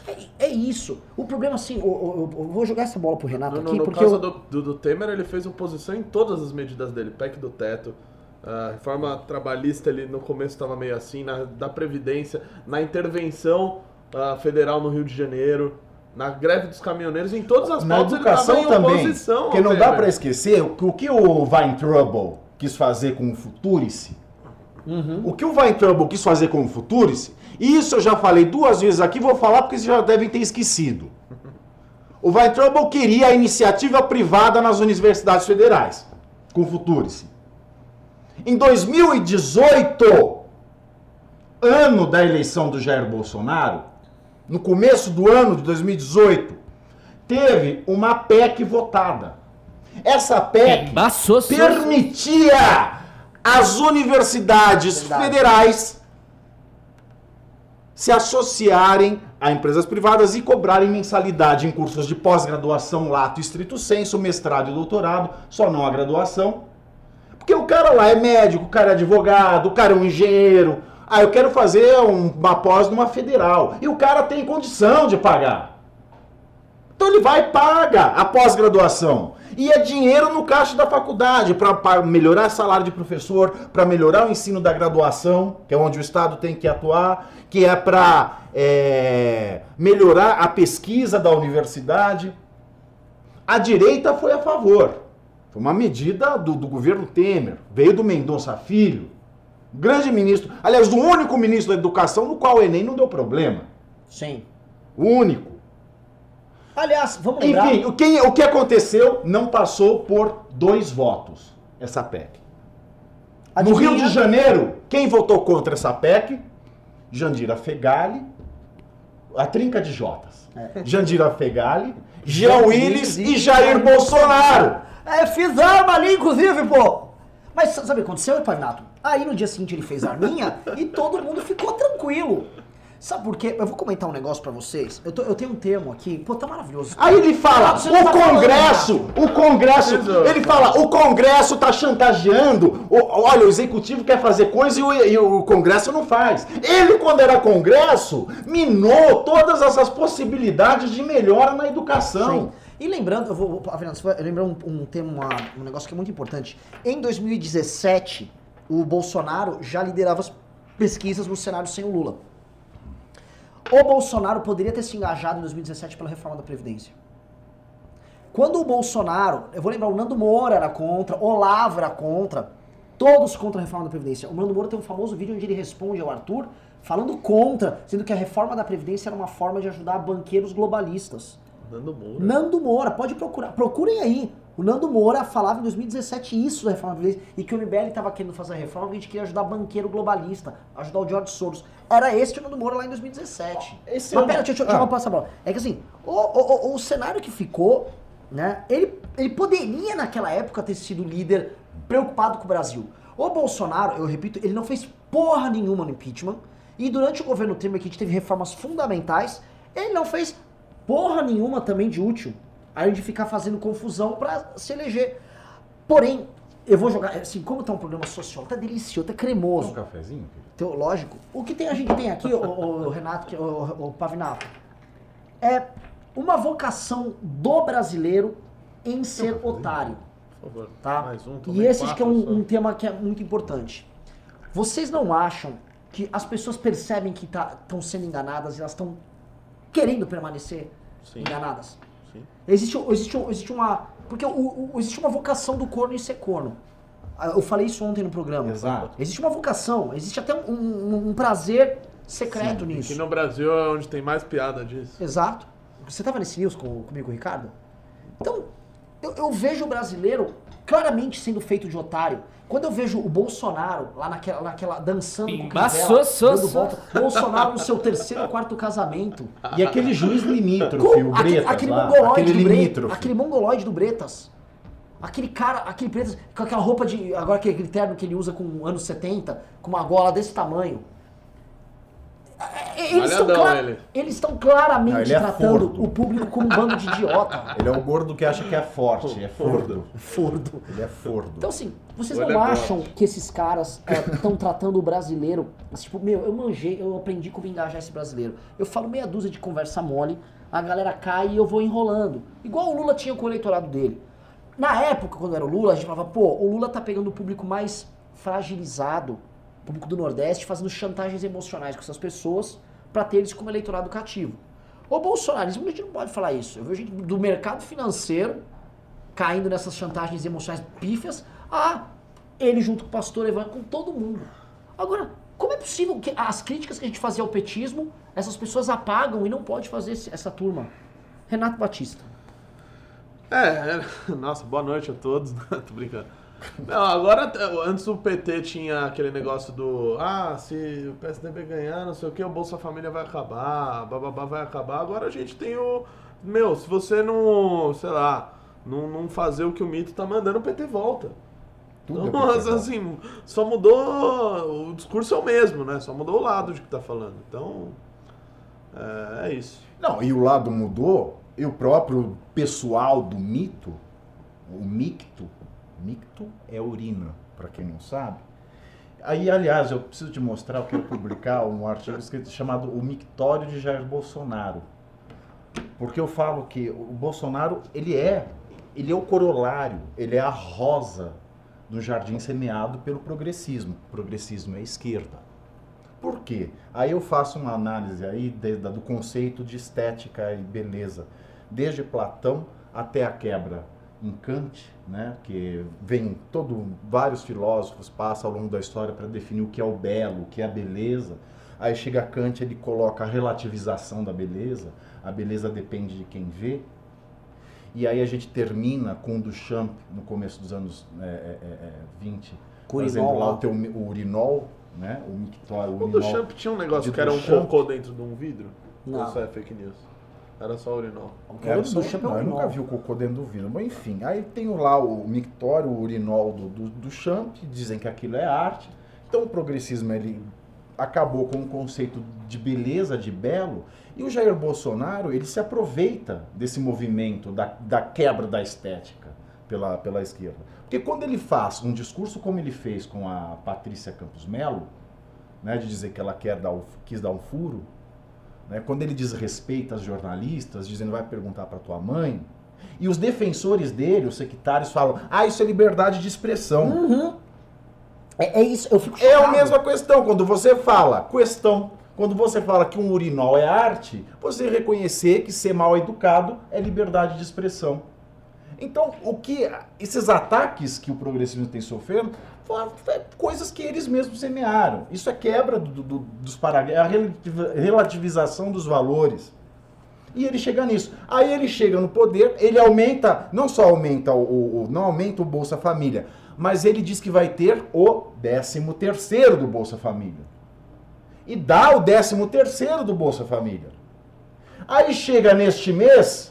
É, é isso. O problema, assim, eu, eu- eu vou jogar essa bola pro Renato No, no, aqui, no porque caso eu, do, do, do Temer, ele fez oposição em todas as medidas dele. PEC do teto, a reforma trabalhista ele no começo estava meio assim, na, da Previdência, na intervenção ah, federal no Rio de Janeiro, na greve dos caminhoneiros, em todas as Na pautas ele educação estava em também, oposição. porque ao não dá pra esquecer o que- o que o Weintraub quis fazer com o Futurice. Uhum. O que o Weintraub quis fazer com o Futurice, e isso eu já falei duas vezes aqui, vou falar porque vocês já devem ter esquecido. O Weintraub queria a iniciativa privada nas universidades federais, com o Futurice. Em 2018, ano da eleição do Jair Bolsonaro, no começo do ano de 2018, teve uma PEC votada. Essa PEC Embaçou, permitia às universidades Verdade. federais se associarem a empresas privadas e cobrarem mensalidade em cursos de pós-graduação, lato e estrito senso, mestrado e doutorado, só não a graduação. Porque o cara lá é médico, o cara é advogado, o cara é um engenheiro. Ah, eu quero fazer um- uma pós numa federal. E o cara tem condição de pagar. Então ele vai e paga a pós-graduação. E é dinheiro no caixa da faculdade para melhorar salário de professor, para melhorar o ensino da graduação, que é onde o Estado tem que atuar, que é para melhorar a pesquisa da universidade. A direita foi a favor. Foi uma medida do, do governo Temer. Veio do Mendonça Filho. Grande ministro. Aliás, o único ministro da educação no qual o Enem não deu problema. sim. O único. Aliás, vamos lembrar... Enfim, o que, o que aconteceu não passou por dois votos, essa PEC. No Adivinha? Rio de Janeiro, quem votou contra essa PEC? Jandira Fegali, a trinca de Jotas. É. Jandira Fegali, Jean Willis e Jair Bolsonaro. É, fiz arma ali, inclusive, pô! Mas sabe o que aconteceu, Pavinato? Aí no dia seguinte ele fez a arminha e todo mundo ficou tranquilo. Sabe por quê? Eu vou comentar um negócio pra vocês. Eu, tô- eu tenho um termo aqui, pô, tá maravilhoso. Aí ele fala, não o tá Congresso, o Congresso, ele fala, o Congresso tá chantageando, o- olha, o Executivo quer fazer coisa e o, e o Congresso não faz. Ele, quando era Congresso, minou todas essas possibilidades de melhora na educação. Sim. E lembrando, eu vou, Fernando, você vai lembrar um, um tema, um negócio que é muito importante. Em 2017, o Bolsonaro já liderava as pesquisas no cenário sem o Lula. O Bolsonaro poderia ter se engajado em 2017 pela reforma da Previdência. Quando o Bolsonaro, eu vou lembrar, o Nando Moura era contra, Olavo era contra, todos contra a reforma da Previdência. O Nando Moura tem um famoso vídeo onde ele responde ao Arthur falando contra, sendo que a reforma da Previdência era uma forma de ajudar banqueiros globalistas. Nando Moura. Nando Moura, pode procurar, procurem aí. O Nando Moura falava em 2017 isso da reforma da Previdência e que o MBL estava querendo fazer a reforma porque a gente queria ajudar banqueiro globalista, ajudar o George Soros. Era esse o Nando Moura lá em 2017. Esse Mas pera, deixa, eu- deixa eu Ah. passar a bola. É que assim, o, o, o, o cenário que ficou, né, ele, ele poderia naquela época ter sido líder preocupado com o Brasil. O Bolsonaro, eu repito, ele não fez porra nenhuma no impeachment e durante o governo Temer que a gente teve reformas fundamentais, ele não fez porra nenhuma também de útil. A gente ficar fazendo confusão pra se eleger. Porém, eu vou jogar, assim, como tá um programa social, tá delicioso, tá cremoso, Um cafezinho? querido? teológico. O que tem, a gente tem aqui, o, o- o Renato, que- o, o Pavinato, é uma vocação do brasileiro em ser otário. Por favor. Tá? Mais um, e esse acho que é um, um tema que é muito importante. Vocês não acham que as pessoas percebem que estão sendo enganadas e elas estão querendo permanecer Sim. enganadas? Sim. Existe, existe, existe uma. Porque o, o- existe uma vocação do corno em ser corno. Ah, Eu falei isso ontem no programa. Exato. Existe uma vocação, existe até um, um- um prazer secreto Aqui nisso. no Brasil é onde tem mais piada disso. Exato. Você estava nesse news com, comigo, Ricardo? Então, eu, eu vejo o brasileiro claramente sendo feito de otário. Quando eu vejo o Bolsonaro lá naquela, naquela dançando com Pimba, Crivella, so, so, dando so. volta, Bolsonaro no seu terceiro ou quarto casamento. E aquele juiz limítrofe, o Com aquele, Bretas aquele lá, mongoloide aquele do Bretas, limítrofe. aquele mongoloide do Bretas. Aquele cara, aquele Bretas, com aquela roupa de. Agora aquele, aquele terno que ele usa com anos 70, com uma gola desse tamanho. É, Eles estão, clara- ele. eles estão claramente Não, ele é tratando fordo. o público como um bando de idiota. Ele é o gordo que acha que é forte, é fordo. Fordo. Ele é fordo. Então, assim, vocês Olha não acham bote. que esses caras estão tratando o brasileiro. Tipo, meu, eu manjei, eu aprendi como engajar esse brasileiro. Eu falo meia dúzia de conversa mole, a galera cai e eu vou enrolando. Igual o Lula tinha com o eleitorado dele. Na época, quando era o Lula, a gente falava, pô, o Lula tá pegando o público mais fragilizado, público do Nordeste, fazendo chantagens emocionais com essas pessoas pra ter eles como eleitorado cativo. O bolsonarismo, a gente não pode falar isso. Eu vejo gente do mercado financeiro caindo nessas chantagens emocionais pífias, a ele junto com o pastor Evandro, com todo mundo. Agora, como é possível que as críticas que a gente fazia ao petismo, essas pessoas apagam e não pode fazer essa turma? Renato Batista. É, nossa, boa noite a todos. Tô brincando. Não, agora, antes o PT tinha aquele negócio do ah, se o PSDB ganhar, não sei o que, o Bolsa Família vai acabar, bababá vai acabar. Agora a gente tem o. Meu, se você não, sei lá, não, não fazer o que o mito tá mandando, o PT volta. Tudo é Então, PT mas, volta. assim, só mudou. O discurso é o mesmo, né? Só mudou o lado de que tá falando. Então. É, é isso. Não, e o lado mudou, e o próprio pessoal do mito, o micto, micto é urina, para quem não sabe. Aí, aliás, eu preciso te mostrar, eu quero publicar um artigo escrito chamado O Mictório de Jair Bolsonaro. Porque eu falo que o Bolsonaro, ele é, ele é o corolário, ele é a rosa do jardim semeado pelo progressismo. O progressismo é esquerda. Por quê? Aí eu faço uma análise aí de- da- do conceito de estética e beleza, desde Platão até a quebra em Kant, né, que vem todo vários filósofos passam ao longo da história para definir o que é o belo, o que é a beleza. Aí chega Kant, ele coloca a relativização da beleza, a beleza depende de quem vê. E aí a gente termina com o Duchamp no começo dos anos é, é, é, é, 20, Com o fazendo lá o, teu, o urinol, né, o mictório, o O urinol. Duchamp tinha um negócio que era um cocô dentro de um vidro? Não. Isso é fake news? Era só urinol. O Era do só- Duchamp é o não, eu nunca urinol. vi o cocô dentro do vidro. Mas enfim, aí tem lá o mictório, o urinol do, do, do Champ, dizem que aquilo é arte. Então o progressismo ele acabou com o conceito de beleza, de belo, e o Jair Bolsonaro ele se aproveita desse movimento da, da quebra da estética pela, pela esquerda. Porque quando ele faz um discurso como ele fez com a Patrícia Campos Melo, né, de dizer que ela quer dar quis dar um furo, né, quando ele desrespeita as jornalistas, dizendo vai perguntar para tua mãe, e os defensores dele, os sectários, falam: ah, isso é liberdade de expressão. Uhum. É, é isso, eu fico É a chocado. mesma questão. Quando você fala questão, quando você fala que um urinol é arte, você reconhecer que ser mal educado é liberdade de expressão. Então, o que esses ataques que o progressismo tem sofrendo é, coisas que eles mesmos semearam. Isso é quebra do- do- dos parágrafos, é a relativ- relativização dos valores. E ele chega nisso. Aí ele chega no poder, ele aumenta, não só aumenta o, o- o- não aumenta o Bolsa Família, mas ele diz que vai ter o 13 terceiro do Bolsa Família. E dá o 13 terceiro do Bolsa Família. Aí chega neste mês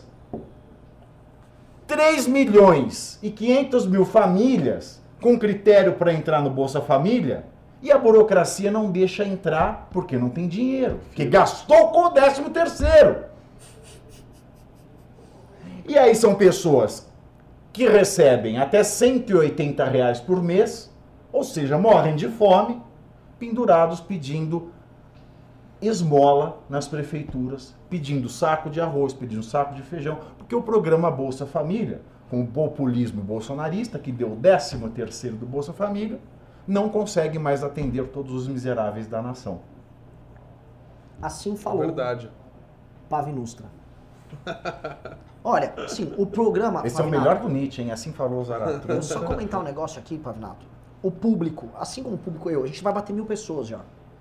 3 milhões e 500 mil famílias com critério para entrar no Bolsa Família e a burocracia não deixa entrar porque não tem dinheiro, porque gastou com o 13 terceiro. E aí são pessoas que recebem até 180 reais por mês, ou seja, morrem de fome, pendurados pedindo esmola nas prefeituras, pedindo saco de arroz, pedindo saco de feijão, porque o programa Bolsa Família, com o populismo bolsonarista, que deu o 13 terceiro do Bolsa Família, não consegue mais atender todos os miseráveis da nação. Assim falou Verdade. Pavinustra. Olha, assim, o programa. Esse é o Pavinato, melhor do Nietzsche, hein? Assim falou Zaratustra. Vou só comentar um negócio aqui, Pavinato. O público, assim como o público eu, a gente vai bater mil pessoas já.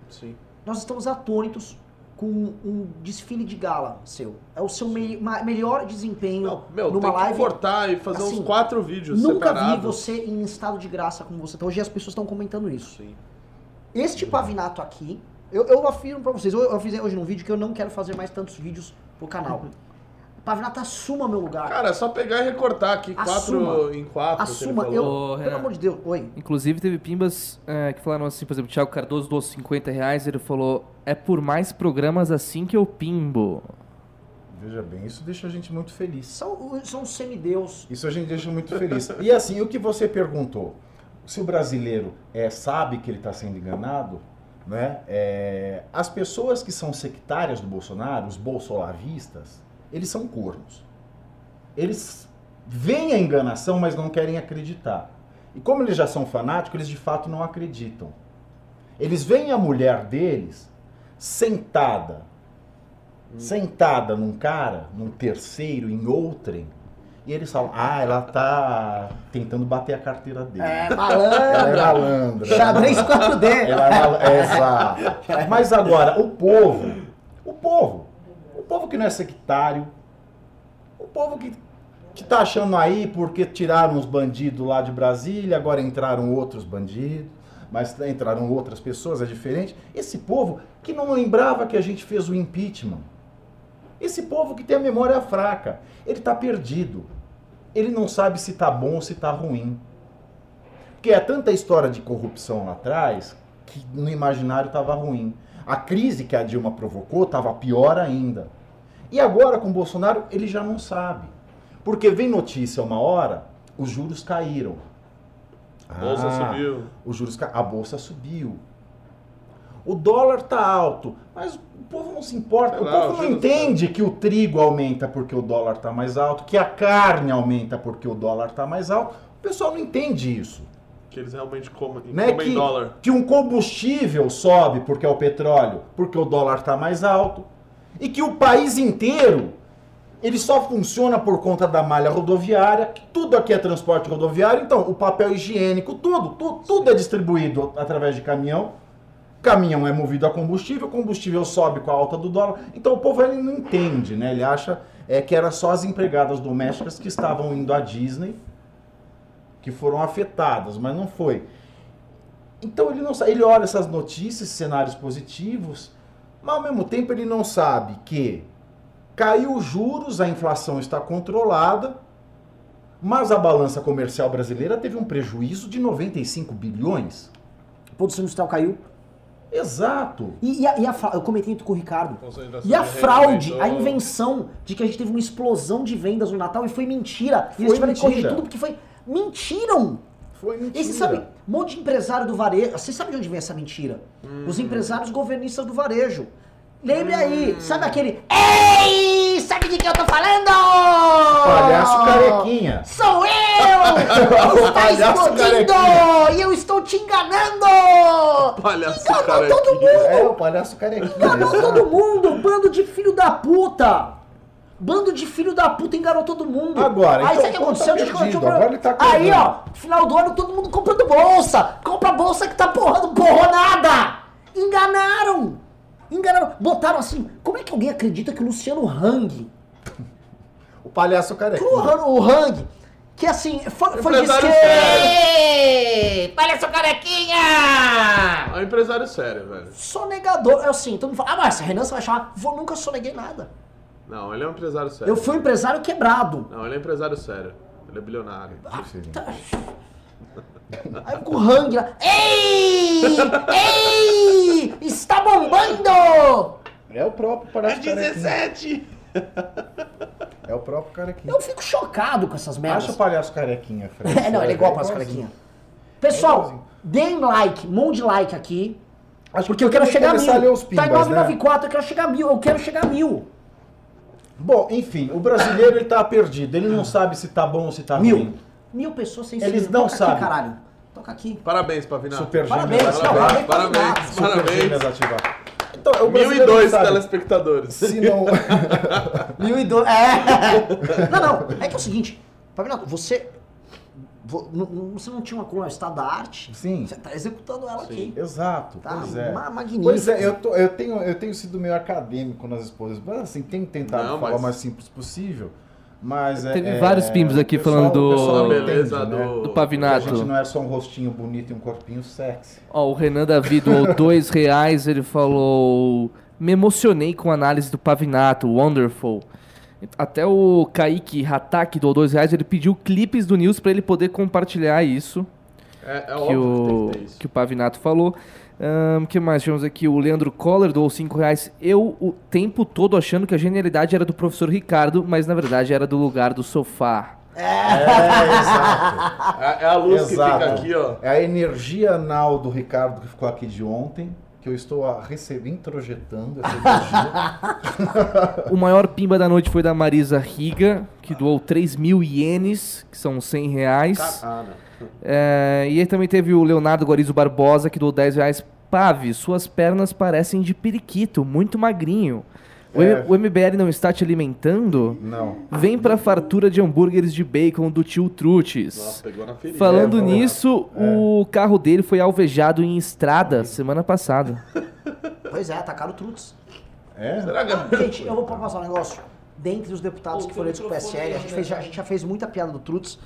Sim. Nós estamos atônitos com um desfile de gala seu. É o seu me- melhor desempenho Não, meu, numa tem que live. cortar e fazer assim, uns quatro vídeos Nunca vi separados. você em estado de graça como você tá. Hoje as pessoas estão comentando isso. Sim. Este pavinato aqui, eu, eu afirmo pra vocês, eu, eu fiz hoje num vídeo que eu não quero fazer mais tantos vídeos pro canal. Pavinato, assuma meu lugar. Cara, é só pegar e recortar aqui Assuma. quatro em quatro. assuma, eu. Ô, pelo amor de Deus, oi. Inclusive, teve pimbas é, que falaram assim, por exemplo, o Thiago Cardoso doou 50 reais, ele falou, é por mais programas assim que eu pimbo. Veja bem, isso deixa a gente muito feliz. São, são semideus. Isso a gente deixa muito feliz. E assim, o que você perguntou, se o brasileiro é, sabe que ele está sendo enganado, né? é, as pessoas que são sectárias do Bolsonaro, os bolsolavistas, eles são cornos. Eles veem a enganação, mas não querem acreditar. E como eles já são fanáticos, eles de fato não acreditam. Eles veem a mulher deles sentada, sentada num cara, num terceiro, em outrem, e eles falam, ah, ela tá tentando bater a carteira dele. É, Ela é malandra. Xadrez 4D. Ela é mal- é, Exato. Mas agora, o povo, o povo, povo que não é sectário, o povo que, que tá achando aí porque tiraram os bandidos lá de Brasília, agora entraram outros bandidos, mas entraram outras pessoas, é diferente. Esse povo que não lembrava que a gente fez o impeachment. Esse povo que tem a memória fraca, ele tá perdido. Ele não sabe se tá bom ou se tá ruim. Porque é tanta história de corrupção lá atrás que no imaginário estava ruim. A crise que a Dilma provocou estava pior ainda. E agora com o Bolsonaro ele já não sabe. Porque vem notícia uma hora, os juros caíram. A bolsa Ah, subiu. Os juros ca... a bolsa subiu. O dólar tá alto, mas o povo não se importa. O lá, povo não juros entende que o trigo aumenta porque o dólar tá mais alto, que a carne aumenta porque o dólar tá mais alto. O pessoal não entende isso. Que eles realmente comem, Né? comem Que, dólar. que um combustível sobe porque é o petróleo, porque o dólar está mais alto. E que o país inteiro ele só funciona por conta da malha rodoviária, que tudo aqui é transporte rodoviário, então o papel higiênico, tudo, tudo, tudo é distribuído através de caminhão. Caminhão é movido a combustível, combustível sobe com a alta do dólar. Então o povo ele não entende, né? Ele acha é, que era só as empregadas domésticas que estavam indo à Disney que foram afetadas, mas não foi. Então ele não ele olha essas notícias, cenários positivos, mas ao mesmo tempo ele não sabe que caiu os juros, a inflação está controlada, mas a balança comercial brasileira teve um prejuízo de 95 bilhões. A produção industrial caiu. Exato. E, e a, e a eu comentei com o Ricardo. Concentração E a de fraude, a invenção de que a gente teve uma explosão de vendas no Natal e foi mentira. Foi e eles tiveram que corrigir tudo porque foi. Mentiram! Foi mentira. E você sabe, um monte de empresário do varejo. Você sabe de onde vem essa mentira? Hum. Os empresários governistas do varejo. Lembre aí, sabe aquele. Ei! Sabe de que eu tô falando? Palhaço carequinha. Sou eu! Está carequinha. E eu estou te enganando! Palhaço Enganou carequinha. todo mundo! É, o palhaço carequinha. Enganou todo mundo! Bando de filho da puta! Bando de filho da puta enganou todo mundo. Agora, Aí então, sabe o que o aconteceu? tá perdido, agora ele tá Aí, ó, final do ano todo mundo comprando bolsa. Compra bolsa que tá porrando, porrou nada. Enganaram. Enganaram. Botaram assim, como é que alguém acredita que o Luciano Hang, O palhaço o, carequinha. Han- o Hang, que assim, foi, foi dizer... Ei, palhaço carequinha! É um empresário sério, velho. Sonegador. É assim, todo mundo fala, ah, mas Renan você vai chamar. Vou, nunca soneguei nada. Não, ele é um empresário sério. Eu fui um empresário quebrado. Não, ele é empresário sério. Ele é bilionário. Tá. Aí com o Hang lá. Ei! Ei! Está bombando! É o próprio palhaço carequinha. 17! É o próprio carequinha. Eu fico chocado com essas merdas. Acha o palhaço carequinha, Fred. É, não, ele é igual para as igualzinho. carequinha. Pessoal, igualzinho. deem like, um monte de like aqui. Acho Porque eu quero chegar a mil. tá pimbas, em né? 994, eu quero chegar a mil. Eu quero chegar a mil. Bom, enfim, o brasileiro ele tá perdido. Ele não sabe se tá bom ou se tá Mil. ruim. Mil pessoas sem Eles inscrito. não Toca sabem. aqui, caralho. Toca aqui. Parabéns, Pavinato. Super Parabéns, gêmeos não, ativar. Parabéns, Parabéns, parabéns. Gêmeos ativar. Então, o Mil e brasileiro dois não sabe. telespectadores. Se não... Mil e dois. É. Não, não. É que é o seguinte. Pavinato, você. Você não tinha uma coluna estado da arte? Sim. Você tá executando ela aqui. Exato, Tá pois é. ma- magnífico. Pois é, eu, tô- eu, tenho, eu tenho sido meio acadêmico nas exposições, mas assim, tenho tentado Não, falar mas- o mais simples possível. Mas é, Teve é, vários pimbos aqui pessoal- falando do- beleza entende, né? do... Do Que A Pavinato. gente não é só um rostinho bonito e um corpinho sexy. Ó, o Renan Davi doou dois reais, ele falou... Me emocionei com a análise do Pavinato, wonderful. Até o Kaique Hatak doou dois reais, ele pediu clipes do News pra ele poder compartilhar isso É, é que óbvio o, que tem que ter isso. que o Pavinato falou. O que mais tivemos aqui? O Leandro Coller doou 5 reais. Eu o tempo todo achando que a genialidade era do professor Ricardo, mas na verdade era do lugar do sofá. É, exato. É, é a luz que Exato. fica aqui, ó. É a energia anal do Ricardo que ficou aqui de ontem, que eu estou a receber, introjetando essa energia. O maior pimba da noite foi da Marisa Riga, que doou 3 mil ienes, que são 100 reais. É, e aí também teve o Leonardo Guarizo Barbosa, que doou 10 reais. Pave, suas pernas parecem de periquito, muito magrinho. O, É. o MBL não está te alimentando? Não. Vem pra fartura de hambúrgueres de bacon do tio Trutes. Nossa, pegou na ferida. Falando É, nisso, o carro dele foi alvejado em estrada semana passada. Pois é, atacaram o Truts. É? Será que... Ah, gente, eu vou passar um negócio. Dentre os deputados que foram eleitos pro PSL, a gente, fez, já- a gente já fez muita piada do Truts.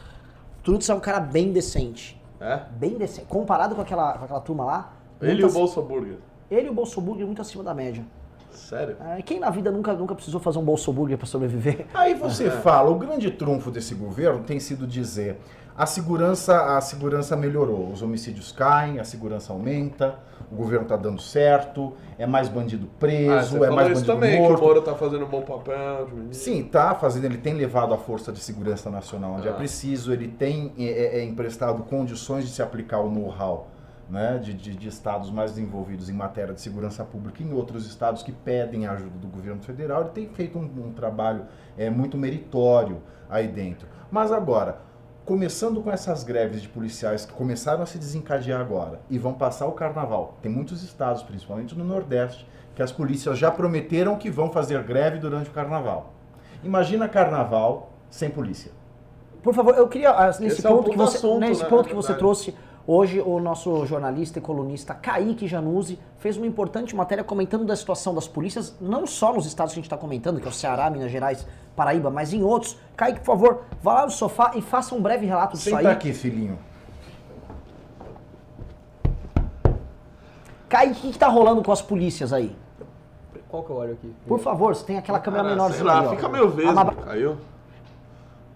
Truts é um cara bem decente. É? Bem decente. Comparado com aquela, com aquela turma lá. Ele e o ac- Bolso Burger. Ele e o Bolsoburger muito acima da média. Sério? É, quem na vida nunca, nunca precisou fazer um Bolsoburger pra sobreviver? Aí você fala, o grande trunfo desse governo tem sido dizer a segurança, a segurança melhorou, os homicídios caem, a segurança aumenta, o governo está dando certo, é mais bandido Ah, preso, você é mais isso bandido também, que o morto. Moro tá fazendo um bom papel. Sim, tá fazendo, ele tem levado a força de segurança nacional onde é Ah. preciso, ele tem é, é, é emprestado condições de se aplicar o know-how né, de, de, de estados mais desenvolvidos em matéria de segurança pública em outros estados que pedem a ajuda do governo federal. Ele tem feito um, um trabalho é, muito meritório aí dentro. Mas agora, começando com essas greves de policiais que começaram a se desencadear agora e vão passar o carnaval, tem muitos estados, principalmente no Nordeste, que as polícias já prometeram que vão fazer greve durante o carnaval. Imagina carnaval sem polícia. Por favor, eu queria, ah, nesse Esse é um ponto, que puta você, assunto, nesse né, ponto que você trouxe, hoje o nosso jornalista e colunista Kaique Januzzi fez uma importante matéria comentando da situação das polícias, não só nos estados que a gente está comentando, que é o Ceará, Minas Gerais, Paraíba, mas em outros. Kaique, por favor, vá lá no sofá e faça um breve relato disso Senta aí. aqui, filhinho. Kaique, o que, que tá rolando com as polícias aí? Qual que eu olho aqui? Por favor, você tem aquela câmera Ah, menorzinha sei lá, ó. fica meio vesgo. Amabra- Caiu?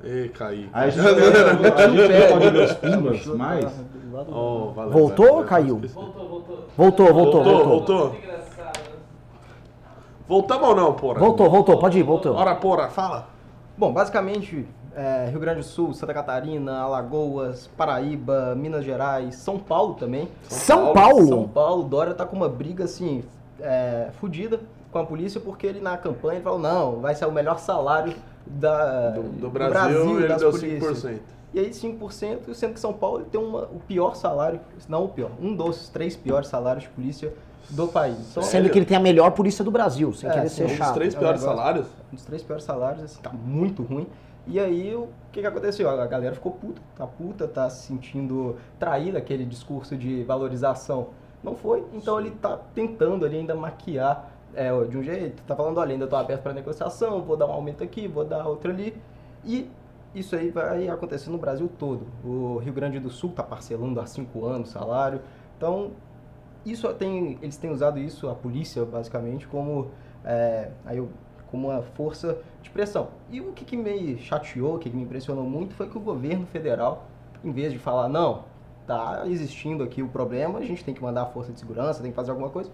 Ei, caí. Aí a gente a gente pode ver os Oh, valeu, Voltou valeu, ou caiu? esqueci. Voltou, voltou, voltou. Voltou, voltou. Voltamos ou não, porra? Voltou, voltou, pode ir, voltou. Ora, porra, fala. Bom, basicamente, é, Rio Grande do Sul, Santa Catarina, Alagoas, Paraíba, Minas Gerais, São Paulo também. São Paulo? São Paulo, Dória tá com uma briga assim, é, fudida com a polícia, porque ele na campanha ele falou, não, vai ser o melhor salário da, Do, do Brasil, ele das deu polícias. 5%. E aí 5%, sendo que São Paulo tem uma- o pior salário, não o pior, um dos três piores salários de polícia do país. Então, Sendo que ele tem a melhor polícia do Brasil, sem É, querer ser um dos Um dos chato. três É um piores negócio. salários? um dos três piores salários, assim, tá muito ruim. E aí, o que que aconteceu? A galera ficou puta, tá puta, tá se sentindo traída, aquele discurso de valorização. Não foi, então ele tá tentando ali ainda maquiar é, de um jeito, tá falando, olha, ainda tô aberto para negociação, vou dar um aumento aqui, vou dar outro ali. E isso aí vai acontecer no Brasil todo. O Rio Grande do Sul tá parcelando há cinco anos o salário. Então, isso tem, eles têm usado isso, a polícia basicamente, como, é, aí eu- como uma força de pressão. E o que, que me chateou, o que, que me impressionou muito foi que o governo federal, em vez de falar, não, tá existindo aqui o problema, a gente tem que mandar a força de segurança, tem que fazer alguma coisa,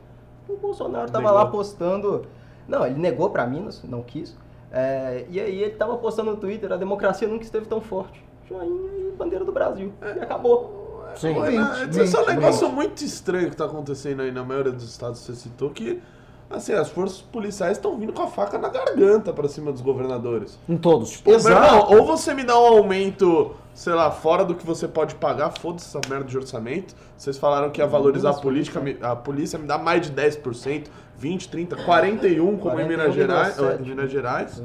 o Bolsonaro estava lá postando. Não, ele negou para Minas, não quis. É, e aí ele tava postando no Twitter, a democracia nunca esteve tão forte. Joinha e bandeira do Brasil. E acabou. Sim. Mente, Esse é um negócio mente. muito estranho que tá acontecendo aí na maioria dos estados que você citou, que assim, as forças policiais estão vindo com a faca na garganta pra cima dos governadores. Em todos. Pô, meu Exato. irmão, ou você me dá um aumento, sei lá, fora do que você pode pagar, foda-se essa merda de orçamento. Vocês falaram que ia valorizar a política, a polícia me dá mais de 10%, 20, 30, 41, como em Minas 41,7. Gerais. em Minas Gerais.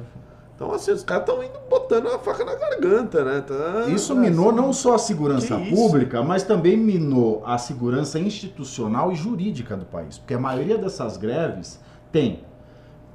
Então, assim, os caras estão indo botando a faca na garganta, né? Tá- Isso minou não só a segurança Que isso? pública, mas também minou a segurança institucional e jurídica do país. Porque a maioria dessas greves tem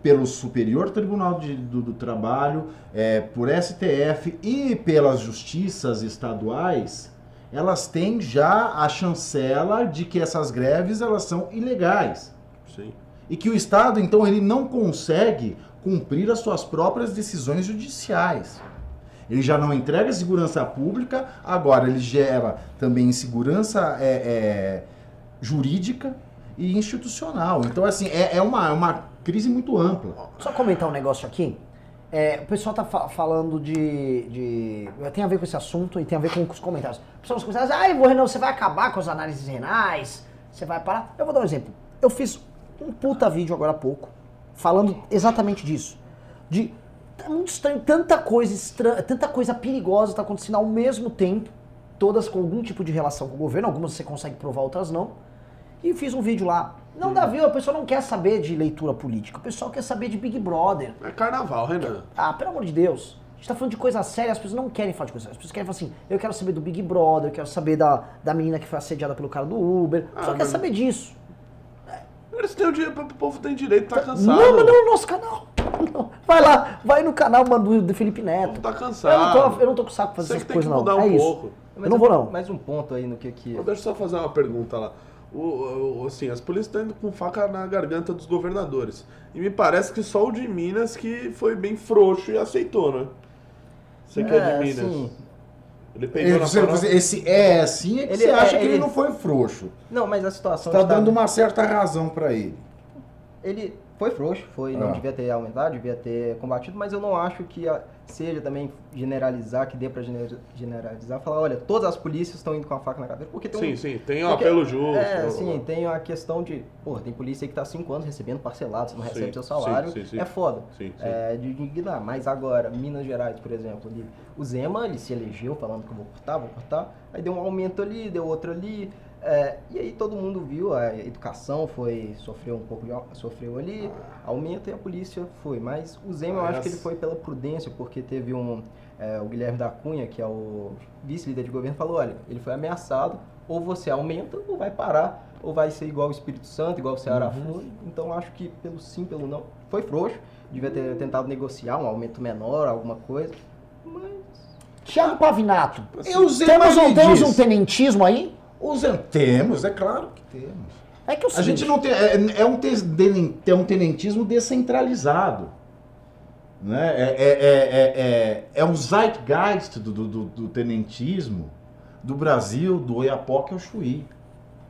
pelo Superior Tribunal de- do, do Trabalho, é, por STF e pelas justiças estaduais, elas têm já a chancela de que essas greves elas são ilegais. Sim. E que o Estado, então, ele não consegue cumprir as suas próprias decisões judiciais. Ele já não entrega segurança pública, agora ele gera também insegurança é, é, jurídica e institucional. Então, assim, é, é uma, é uma crise muito ampla. Só comentar um negócio aqui. É, o pessoal tá fa- falando de, de. Tem a ver com esse assunto e tem a ver com os comentários. O pessoal nos comentários, ai, ah, Renan, você vai acabar com as análises renais? Você vai parar? Eu vou dar um exemplo. Eu fiz um puta vídeo agora há pouco, falando exatamente disso. De. É muito estranho, tanta coisa estranha, tanta coisa perigosa tá acontecendo ao mesmo tempo, todas com algum tipo de relação com o governo, algumas você consegue provar, outras não. E fiz um vídeo lá. Não dá view, o pessoal não quer saber de leitura política, o pessoal quer saber de Big Brother. É carnaval, Renan. Ah, pelo amor de Deus. A gente tá falando de coisa séria, as pessoas não querem falar de coisa séria. As pessoas querem falar assim, eu quero saber do Big Brother, eu quero saber da, da menina que foi assediada pelo cara do Uber. O pessoal Ah, quer saber disso. Eles têm o direito, o povo tem direito, tá cansado. Não, mas não no nosso canal. Não. Vai lá, vai no canal mano, do, Felipe O Neto. povo tá Eu cansado. não, tô, eu não tô com saco pra fazer Você essas coisas, que não. mudar um é isso. pouco. Eu não vou, não. Mais um ponto aí no que que... Deixa eu só fazer uma pergunta lá. O, o- assim, as polícias estão indo com faca na garganta dos governadores. E me parece que só o de Minas que foi bem frouxo e aceitou, né? Você que é, É, de Minas. assim, Ele pegou na Você- farofa. você- esse é assim é que Ele você é- acha que ele ele- não foi frouxo. Não, mas a Você situação está está- dando uma certa razão para ele. Ele foi frouxo, foi, Ah. não devia ter aumentado, devia ter combatido, mas eu não acho que seja também generalizar, que dê pra gener- generalizar, falar, olha, todas as polícias estão indo com a faca na cabeça, porque tem Sim, um... sim, tem um porque- apelo justo. É, sim, tem a questão de, pô, tem polícia aí que tá cinco anos recebendo parcelado, você não Sim, recebe seu salário, sim, sim. é foda. É, de dignar. Mas agora, Minas Gerais, por exemplo, ali, o Zema, ele se elegeu falando que eu vou cortar, vou cortar, aí deu um aumento ali, deu outro ali, é, e aí todo mundo viu, a educação foi, sofreu um pouco de, sofreu ali, aumento e a polícia foi. Mas o Zema, eu Ah, acho que ele foi pela prudência, porque teve um, é, o Guilherme da Cunha, que é o vice-líder de governo, falou, olha, ele foi ameaçado, ou você aumenta ou vai parar, ou vai ser igual o Espírito Santo, igual o Ceará foi. Então acho que pelo sim, pelo não, foi frouxo, devia ter tentado negociar um aumento menor, alguma coisa, mas... Tiago Pavinato. Eu usei Temos, um, temos um tenentismo aí? Usa- Temos, é claro que temos. É que é o A seguinte, gente não tem. É, é um, é um tenentismo descentralizado. Né? É, é, é, é, é, é um zeitgeist do, do, do- do tenentismo do Brasil, do Oiapoque ao Chuí.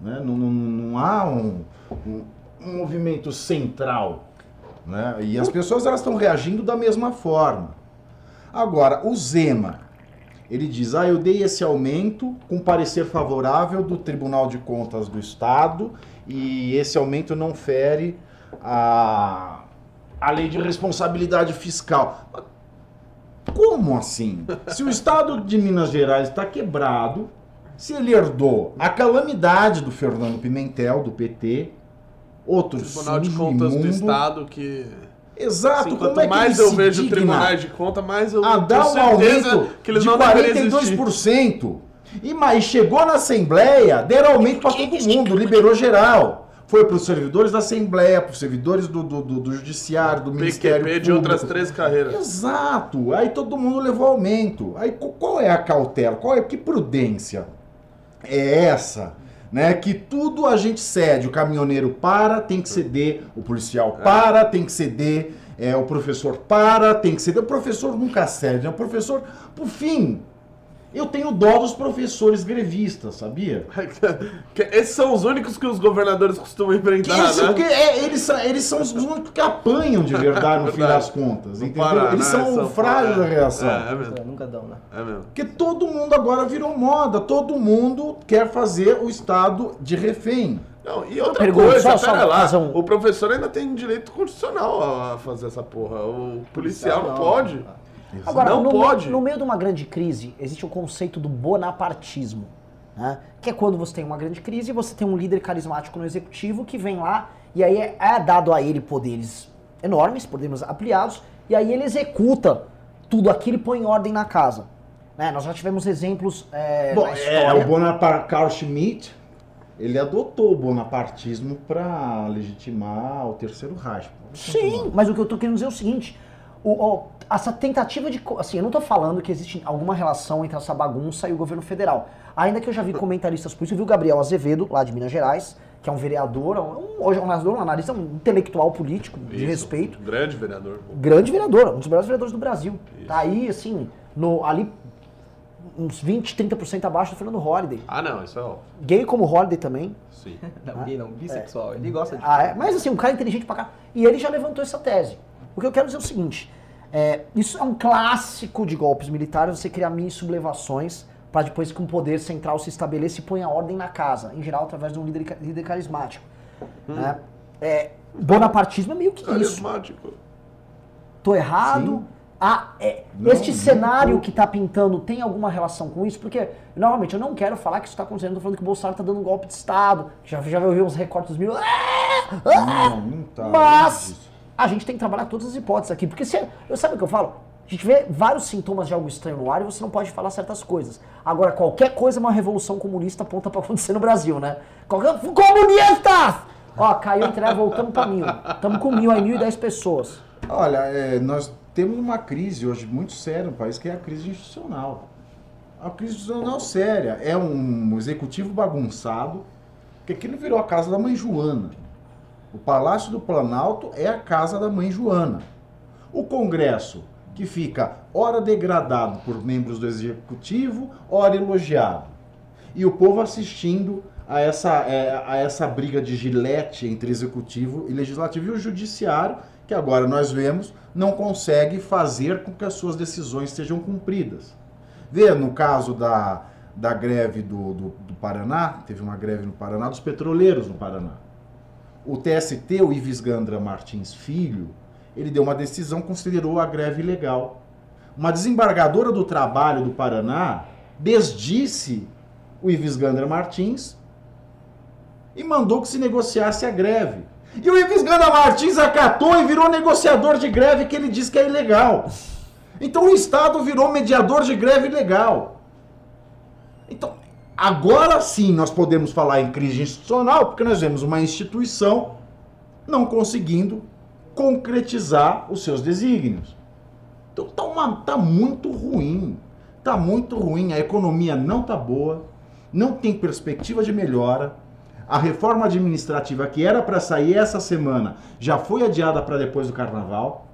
Né? Não, não, não há um, um, um movimento central. Né? E as pessoas elas estão reagindo da mesma forma. Agora, o Zema, ele diz: ah, eu dei esse aumento com parecer favorável do Tribunal de Contas do Estado e esse aumento não fere a, a lei de responsabilidade fiscal. Como assim? Se o Estado de Minas Gerais está quebrado, se ele herdou a calamidade do Fernando Pimentel, do PT, outro Tribunal de Contas do. Estado que. Exato, como quanto é que mais eu se vejo tribunais de conta, mais eu a dar um aumento que eles de não deveriam existir. 42%. E mas chegou na Assembleia, deram aumento para todo mundo, liberou geral. Foi para os servidores da Assembleia, para os servidores do, do, do- do Judiciário, do Ministério PQP de Público. outras três carreiras. Exato. Aí todo mundo levou aumento. Aí qu- qual é a cautela? Qual é que prudência é essa? Né? Que tudo a gente cede. O caminhoneiro para, tem que ceder. O policial para, tem que ceder. É, o professor para, tem que ceder. O professor nunca cede. né? O professor, por fim, Eu tenho dó dos professores grevistas, sabia? Que Esses são os únicos que os governadores costumam enfrentar, Isso, né? porque é, eles, são, eles são os únicos que apanham de verdade no fim Verdade. das contas. No Entendeu? Paraná, eles são, São o frágil Paulo, da reação. É, é mesmo. É, nunca dão, né? É mesmo. Porque todo mundo agora virou moda, todo mundo quer fazer o estado de refém. Não, e outra pergunto, coisa, só- só lá, um- o professor ainda tem direito constitucional a fazer essa porra. O policial não Não. pode. Agora, Não no, pode. Meio, no meio de uma grande crise, existe o conceito do bonapartismo. Né? Que é quando você tem uma grande crise e você tem um líder carismático no executivo que vem lá e aí é, é dado a ele poderes enormes, poderes ampliados, e aí ele executa tudo aquilo e põe em ordem na casa. Né? Nós já tivemos exemplos é, Bom, é, o Bonaparte, Carl Schmitt, ele adotou o bonapartismo para legitimar o terceiro Reich. Sim, mas o que eu tô querendo dizer é o seguinte: o- o- essa tentativa de. Assim, eu não tô falando que existe alguma relação entre essa bagunça e o governo federal. Ainda que eu já vi comentaristas políticos, eu vi o Gabriel Azevedo, lá de Minas Gerais, que é um vereador, um, um jornalista, um analista, um intelectual político de Isso, respeito. um Grande vereador. Grande vereador, um dos melhores vereadores do Brasil. Tá aí, assim, no, ali uns 20, 30% abaixo do Fernando Holliday. Ah, não, isso é óbvio. Gay como Holliday também. Sim. Não, gay não, bissexual. Ele gosta de. Ah, é? Mas assim, um cara inteligente pra cá. E ele já levantou essa tese. O que eu quero dizer é o seguinte: é, isso é um clássico de golpes militares, você criar mini sublevações para depois que um poder central se estabeleça e ponha ordem na casa, em geral através de um líder, líder carismático. Né? É, bonapartismo é meio que isso. Carismático. Tô errado? Sim. Ah, é, Não, este não cenário tô. que tá pintando tem alguma relação com isso? Porque, novamente, eu não quero falar que isso tá acontecendo, tô falando que o Bolsonaro tá dando um golpe de Estado. Já, já ouviu uns recortes mil. Ah! Ah! Não, não tá. Mas disso. A gente tem que trabalhar todas as hipóteses aqui. Porque se, eu sabe o que eu falo? A gente vê vários sintomas de algo estranho no ar e você não pode falar certas coisas. Agora, qualquer coisa é uma revolução comunista aponta pra acontecer no Brasil, né? Qualquer... Comunistas! Ó, caiu em treva, voltamos pra mil. Estamos com mil aí, mil e dez pessoas. Olha, é, nós temos uma crise hoje muito séria no país, que é a crise institucional. A crise institucional séria. É um executivo bagunçado, que aquilo virou a casa da mãe Joana. O Palácio do Planalto é a casa da mãe Joana. O Congresso, que fica ora degradado por membros do Executivo, ora elogiado. E o povo assistindo a essa, é, a essa briga de gilete entre Executivo e Legislativo. E o Judiciário, que agora nós vemos, não consegue fazer com que as suas decisões sejam cumpridas. Vê, no caso da, da greve do, do, do Paraná, teve uma greve no Paraná, dos petroleiros no Paraná. O TST, o Ives Gandra Martins Filho, ele deu uma decisão, considerou a greve ilegal. Uma desembargadora do trabalho do Paraná desdisse o Ives Gandra Martins e mandou que se negociasse a greve. E o Ives Gandra Martins acatou e virou negociador de greve que ele diz que é ilegal. Então o Estado virou mediador de greve ilegal. Então, agora sim nós podemos falar em crise institucional, porque nós vemos uma instituição não conseguindo concretizar os seus desígnios. Então tá, tá muito ruim. Tá muito ruim. A economia não tá boa, não tem perspectiva de melhora. A reforma administrativa que era para sair essa semana já foi adiada para depois do carnaval.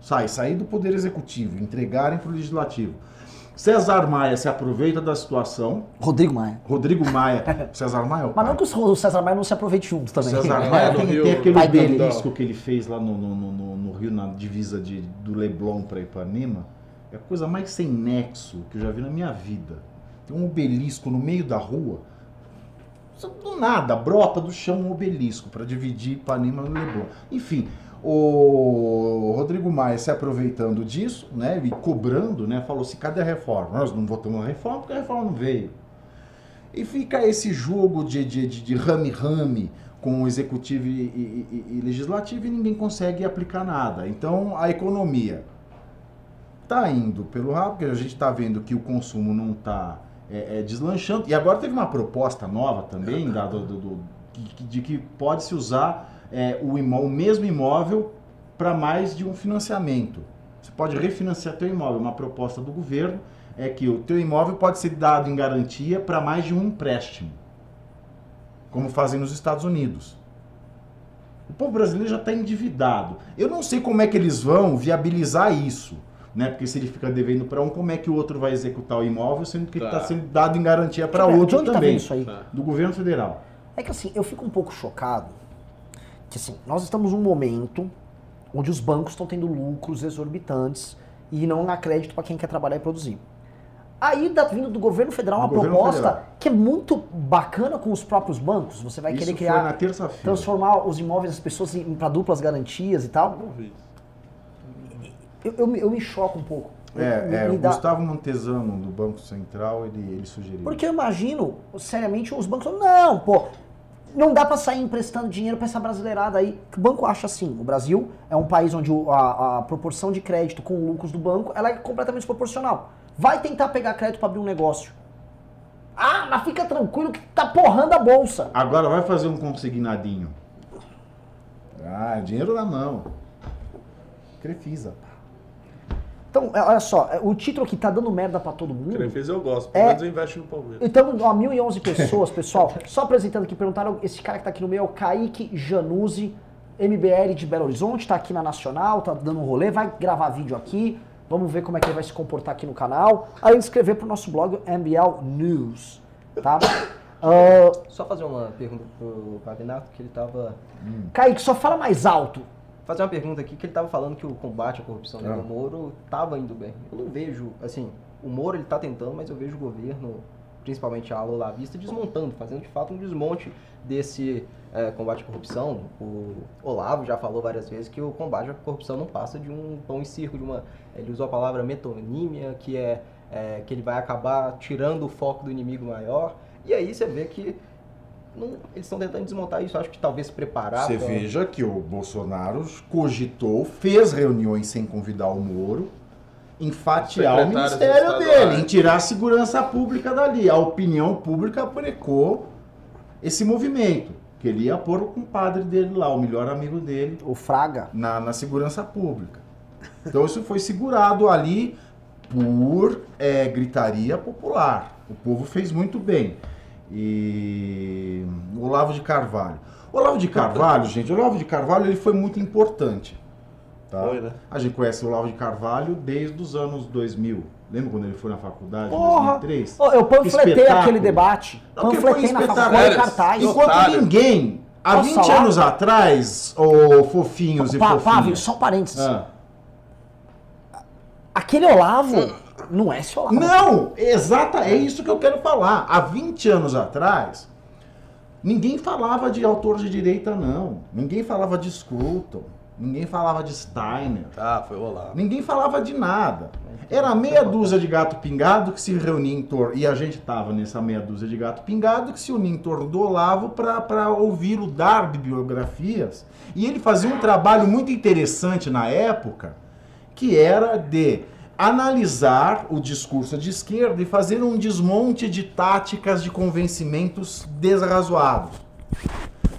Sai, sair do poder executivo, entregarem para o legislativo. César Maia se aproveita da situação. Rodrigo Maia. Rodrigo Maia. César Maia é Mas não que o César Maia não se aproveite junto também. César É, Maia tem, tem aquele obelisco que ele fez lá no, no, no- no- Rio, na divisa de, do Leblon para Ipanema. É a coisa mais sem nexo que eu já vi na minha vida. Tem um obelisco no meio da rua. Do nada, brota do chão um obelisco para dividir Ipanema no Leblon. Enfim, o Rodrigo Maia se aproveitando disso, né, e cobrando, né, falou assim, cadê a reforma? Nós não votamos na reforma porque a reforma não veio. E fica esse jogo de de- de- de rame-rame com o executivo e, e- e- e legislativo e ninguém consegue aplicar nada. Então a economia está indo pelo rabo, porque a gente está vendo que o consumo não está deslanchando. E agora teve uma proposta nova também da- do- do- do- de que pode-se usar é, o, imó- o mesmo imóvel para mais de um financiamento. Você pode refinanciar teu imóvel. Uma proposta do governo é que o teu imóvel pode ser dado em garantia para mais de um empréstimo, como fazem nos Estados Unidos. O povo brasileiro já está endividado. Eu não sei como é que eles vão viabilizar isso, Né? Porque se ele fica devendo para um, como é que o outro vai executar o imóvel, sendo que ele Tá. está sendo dado em garantia para outro tá também. vendo isso aí? Tá. Do governo federal. É que assim, eu fico um pouco chocado que assim, nós estamos num momento onde os bancos estão tendo lucros exorbitantes e não há crédito para quem quer trabalhar e produzir. Aí tá vindo do governo federal uma governo proposta federal. que é muito bacana com os próprios bancos. Você vai Isso querer foi na criar, terça-feira. transformar os imóveis das pessoas para duplas garantias e tal. Eu, eu, me- eu me choco um pouco. É, Me- é, me o dá- Gustavo Montesano, do Banco Central, ele, ele sugeriu. Porque eu imagino, seriamente, os bancos falam, não, pô, não dá pra sair emprestando dinheiro pra essa brasileirada aí. O banco acha assim, o Brasil é um país onde a, a proporção de crédito com lucros do banco, ela é completamente desproporcional. Vai tentar pegar crédito pra abrir um negócio. Ah, mas fica tranquilo que tá porrando a bolsa. Agora vai fazer um consignadinho. Ah, dinheiro na mão. Crefisa. Então, é, olha só, é, o título aqui tá dando merda pra todo mundo. Crefisa eu gosto, pelo É. menos eu investo no Palmeiras. Então, ó, 1.011 pessoas, pessoal. Só apresentando aqui, perguntaram, esse cara que tá aqui no meio é o Kaique Januzzi, MBL de Belo Horizonte, tá aqui na Nacional, tá dando um rolê, vai gravar vídeo aqui. Vamos ver como é que ele vai se comportar aqui no canal. Aí inscrever pro nosso blog MBL News, tá? Ah, Só fazer uma pergunta pro Pavinato, que ele tava. Kaique, só fala mais alto. Fazer uma pergunta aqui, que ele tava falando que o combate à corrupção Ah. do Moro tava indo bem. Eu não vejo, assim, o Moro ele tá tentando, mas eu vejo o governo, principalmente a ala olavista, desmontando, fazendo de fato um desmonte desse eh, combate à corrupção. O Olavo já falou várias vezes que o combate à corrupção não passa de um pão e circo, de uma. Ele usou a palavra metonímia, que é, eh, que ele vai acabar tirando o foco do inimigo maior. E aí você vê que não- eles estão tentando desmontar isso, acho que talvez preparar. Você pra- veja que o Bolsonaro cogitou, fez reuniões sem convidar o Moro, em fatiar o ministério dele, em tirar a segurança pública dali. A opinião pública brecou esse movimento, que ele ia pôr o compadre dele lá, o melhor amigo dele, O Fraga. na, na segurança pública. Então isso foi segurado ali por é, gritaria popular. O povo fez muito bem. E o Olavo de Carvalho. O Olavo de Carvalho, gente, o Olavo de Carvalho ele foi muito importante. Tá? Foi, né? A gente conhece o Olavo de Carvalho desde os anos 2000. Lembra quando ele foi na faculdade, em Porra! 2003? Ô, eu panfletei aquele debate. Não, porque foi Panfletei na faculdade em cartaz. Enquanto Otário. ninguém, há Posso 20 falar? anos atrás, ô fofinhos e fofinhas... Pávio, só um parênteses. Ah. Aquele Olavo não é Olavo. Não, exata, é isso que eu quero falar. Há 20 anos atrás, ninguém falava de autor de direita, não. Ninguém falava de Scruton. Ninguém falava de Steiner. Ah, foi o Olavo. Ninguém falava de nada. Era meia dúzia de gato pingado que se reunia em torno. E a gente tava nessa meia dúzia de gato pingado que se unia em torno do Olavo para ouvir o dar de biografias. E ele fazia um trabalho muito interessante na época, que era de analisar o discurso de esquerda e fazer um desmonte de táticas de convencimentos desrazoados.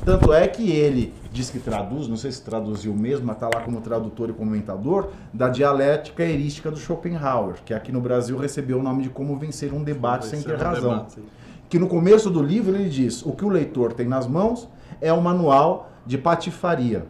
Tanto é que ele diz que traduz, não sei se traduziu mesmo, mas está lá como tradutor e comentador, da dialética erística do Schopenhauer, que aqui no Brasil recebeu o nome de Como Vencer um Debate Sem Ter um Razão. debate. Que no começo do livro ele diz: o que o leitor tem nas mãos é um manual de patifaria.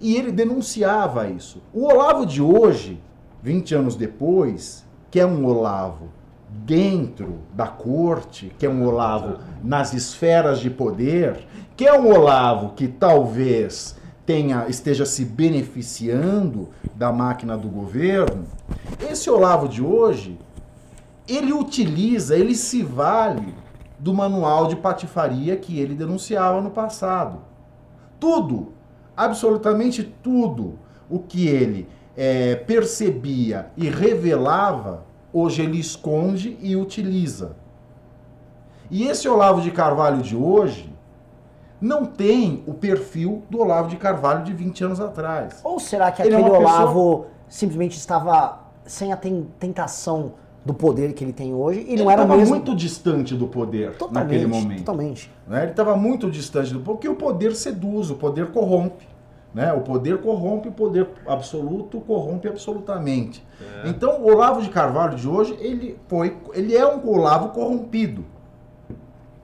E ele denunciava isso. O Olavo de hoje, 20 anos depois, que é um Olavo dentro da corte, que é um Olavo nas esferas de poder, que é um Olavo que talvez tenha esteja se beneficiando da máquina do governo, esse Olavo de hoje, ele utiliza, ele se vale do manual de patifaria que ele denunciava no passado. Tudo, absolutamente tudo o que ele eh, percebia e revelava, hoje ele esconde e utiliza. E esse Olavo de Carvalho de hoje não tem o perfil do Olavo de Carvalho de 20 anos atrás. Ou será que Ele é aquele pessoa- Olavo simplesmente estava sem a ten- tentação do poder que ele tem hoje e ele não era o estava mesmo... muito distante do poder Totalmente, naquele momento. totalmente. né? Ele estava muito distante do porque o poder seduz, o poder corrompe. Né? O poder corrompe, o poder absoluto corrompe absolutamente. Então, o Olavo de Carvalho de hoje, ele foi, ele é um Olavo corrompido.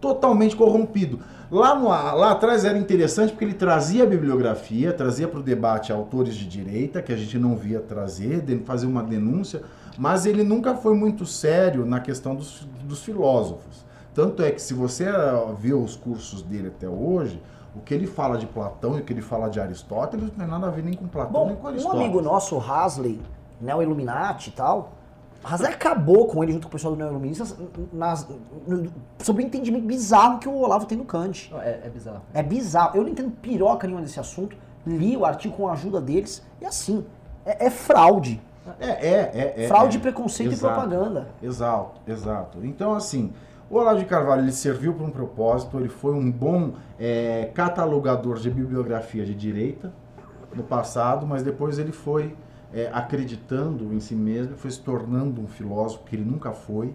totalmente corrompido. Lá, no, lá atrás era interessante porque ele trazia a bibliografia, trazia para o debate autores de direita, que a gente não via trazer, de- fazer uma denúncia, mas ele nunca foi muito sério na questão dos, dos filósofos. Tanto é que se você ah, vê os cursos dele até hoje, o que ele fala de Platão e o que ele fala de Aristóteles não tem nada a ver nem com Platão nem com Bom, um Aristóteles. amigo nosso, o Hasley, neo-Illuminati e tal, Hasley acabou com ele junto com o pessoal do neo-Iluministas nas- no- sobre o entendimento bizarro que o Olavo tem do Kant. É, é bizarro. É bizarro. Eu não entendo piroca nenhuma desse assunto. Li o artigo com a ajuda deles e assim, é, é fraude. É, é, é. é fraude, é. preconceito Exato. e propaganda. Exato, exato. Então, assim, o Olavo de Carvalho ele serviu para um propósito, ele foi um bom é, catalogador de bibliografia de direita no passado, mas depois ele foi é, acreditando em si mesmo, foi se tornando um filósofo que ele nunca foi.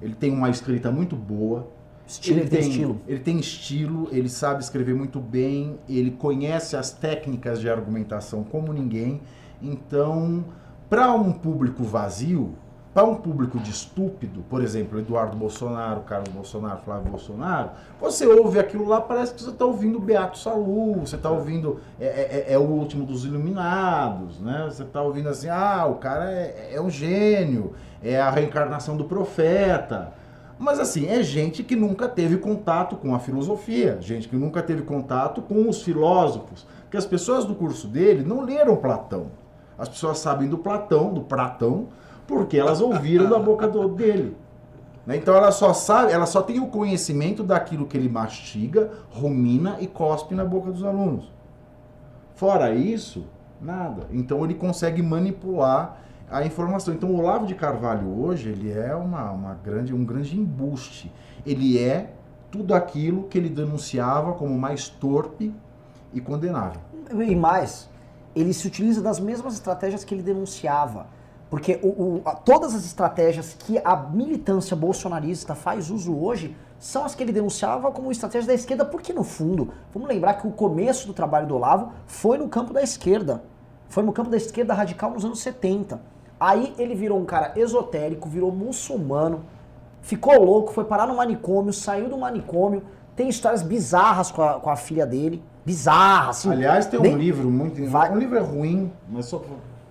Ele tem uma escrita muito boa. Estilo, ele tem estilo. Ele tem estilo, ele sabe escrever muito bem, ele conhece as técnicas de argumentação como ninguém. Então, para um público vazio, para um público de estúpido, por exemplo, Eduardo Bolsonaro, Carlos Bolsonaro, Flávio Bolsonaro, você ouve aquilo lá, parece que você está ouvindo Beato Salu, você está ouvindo é, é- é o último dos iluminados, né? Você está ouvindo assim, ah, o cara é, é um gênio, é a reencarnação do profeta. Mas assim, é gente que nunca teve contato com a filosofia, gente que nunca teve contato com os filósofos. Porque as pessoas do curso dele não leram Platão. As pessoas sabem do Platão, do Platão, porque elas ouviram da boca do- dele. Né? Então ela só sabe, ela só tem o conhecimento daquilo que ele mastiga, rumina e cospe na boca dos alunos. Fora isso, nada. Então ele consegue manipular a informação. Então o Olavo de Carvalho hoje, ele é uma, uma grande, um grande embuste. Ele é tudo aquilo que ele denunciava como mais torpe e condenável. E mais, ele se utiliza das mesmas estratégias que ele denunciava. Porque o- o- a- todas as estratégias que a militância bolsonarista faz uso hoje são as que ele denunciava como estratégia da esquerda, porque no fundo, vamos lembrar que o começo do trabalho do Olavo foi no campo da esquerda. Foi no campo da esquerda radical nos anos 70. Aí ele virou um cara esotérico, virou muçulmano, ficou louco, foi parar no manicômio, saiu do manicômio, tem histórias bizarras com a, com a filha dele. Bizarras, assim. Aliás, tem um nem- livro muito. Vai- Um livro é ruim, mas só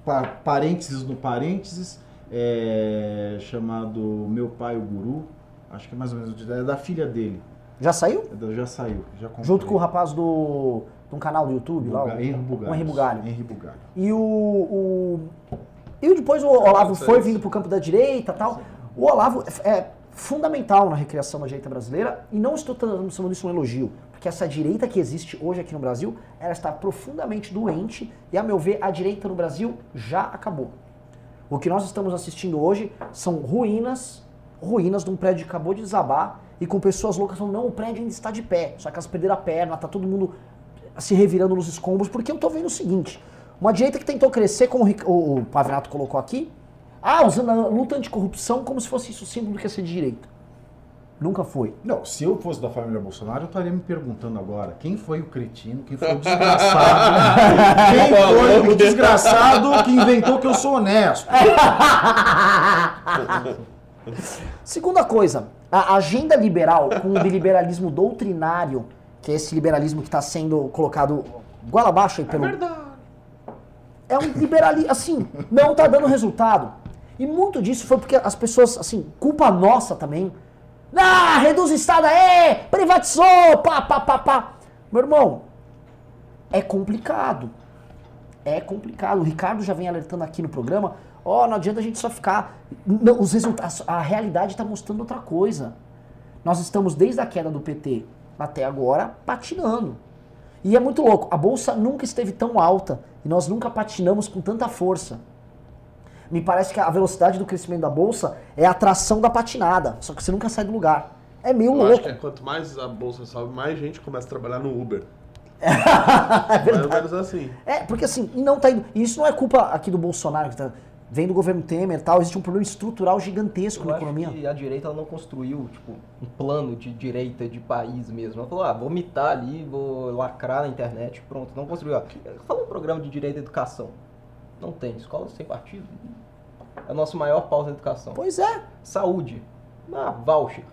pa- parênteses no parênteses, é, chamado Meu Pai o Guru. Acho que é mais ou menos é da filha dele. Já saiu? É da- Já saiu, já comprei. Junto com o rapaz do. de um canal do YouTube lá. o- Buga- Henri Bugalho. o Henri Bugalho. Henri Bugalho. E o, o- E depois o Olavo foi isso. vindo pro campo da direita tal. O Olavo é é fundamental na recriação da direita brasileira e não estou transformando isso um elogio. Porque essa direita que existe hoje aqui no Brasil, ela está profundamente doente e, a meu ver, a direita no Brasil já acabou. O que nós estamos assistindo hoje são ruínas, ruínas de um prédio que acabou de desabar e com pessoas loucas falando, não, o prédio ainda está de pé, só que elas perderam a perna, tá todo mundo se revirando nos escombros, porque eu tô vendo o seguinte, uma direita que tentou crescer, como o Pavinato colocou aqui, ah, usando a luta anticorrupção como se fosse isso o símbolo do que é ser de direita. Nunca foi. Não, se eu fosse da família Bolsonaro, eu estaria me perguntando agora quem foi o cretino, quem foi o desgraçado, quem foi o desgraçado que inventou que eu sou honesto. Segunda coisa, a agenda liberal com o liberalismo doutrinário, que é esse liberalismo que está sendo colocado goela abaixo aí pelo. É um liberalismo, assim, não tá dando resultado. E muito disso foi porque as pessoas, assim, culpa nossa também. Ah, reduz o Estado aí, privatizou, pá, pá, pá, pá. Meu irmão, é complicado. É complicado. O Ricardo já vem alertando aqui no programa. Ó, não adianta a gente só ficar. Não, os resultados. A realidade está mostrando outra coisa. Nós estamos desde a queda do PT até agora patinando. E é muito louco. A bolsa nunca esteve tão alta e nós nunca patinamos com tanta força. Me parece que a velocidade do crescimento da bolsa é a tração da patinada, só que você nunca sai do lugar. É meio Eu acho louco. que é quanto mais a bolsa sobe, mais gente começa a trabalhar no Uber. É Mais ou verdade. menos assim. É, porque assim, e não tá indo. E isso não é culpa aqui do Bolsonaro, que tá, vem do governo Temer e tal. Existe um problema estrutural gigantesco Eu na acho economia. que a direita ela não construiu tipo, um plano de direita de país mesmo. Ela falou, ah, vou mitar ali, vou lacrar na internet, pronto. Não construiu. Fala um programa de direito à educação. Não tem. Escola sem partido. É o nosso maior pauta da educação. Pois é. Saúde. Ah, voucher.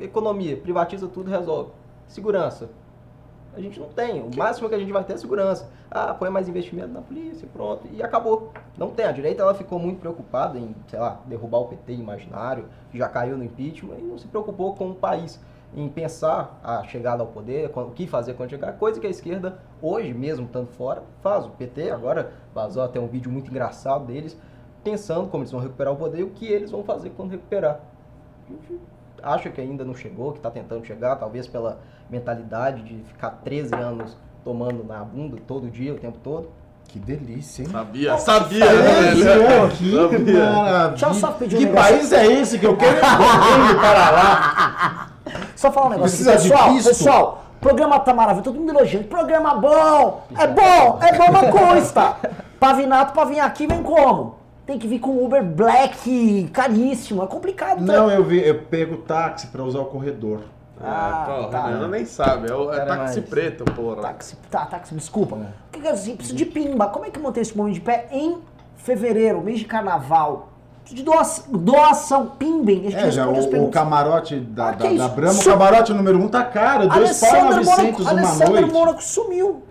economia, privatiza tudo, resolve. Segurança. A gente não tem. O máximo que a gente vai ter é segurança. Ah, põe mais investimento na polícia, pronto. E acabou. Não tem. A direita ela ficou muito preocupada em, sei lá, derrubar o PT imaginário, que já caiu no impeachment, e não se preocupou com o país. Em pensar a chegada ao poder, o que fazer quando chegar, coisa que a esquerda, hoje mesmo, estando fora, faz. O PT agora vazou até um vídeo muito engraçado deles, pensando como eles vão recuperar o poder e o que eles vão fazer quando recuperar. A gente acha que ainda não chegou, que está tentando chegar, talvez pela mentalidade de ficar 13 anos tomando na bunda todo dia, o tempo todo. Que delícia, hein? Sabia, sabia, velho. aqui, que Sabia. maravilha. Deixa eu só pedir um Que negócio. país é esse que eu quero ir para lá? Só falar um negócio. Precisa pessoal, pessoal, o programa tá maravilhoso, todo mundo elogiando. Programa bom, é bom, é bom, mas custa. Pavinato pra vir aqui vem como? Tem que vir com Uber Black, caríssimo, é complicado. tá? Não, eu, vi, eu pego táxi para usar o corredor. Ah, Ah, pô, tá. o Renan nem sabe. É, o, é táxi mas- preto, porra. Táxi, tá, táxi, desculpa. O que assim, preciso de pimba. Como é que eu mantenho esse momento de pé em fevereiro, mês de carnaval? De doação, doação pimbem. A gente É, já o, o camarote da, Ah, da, isso? da Brahma, o camarote número um tá caro, dois pau Alessandro 900 Mônaco, uma Alessandro noite. Mônaco sumiu.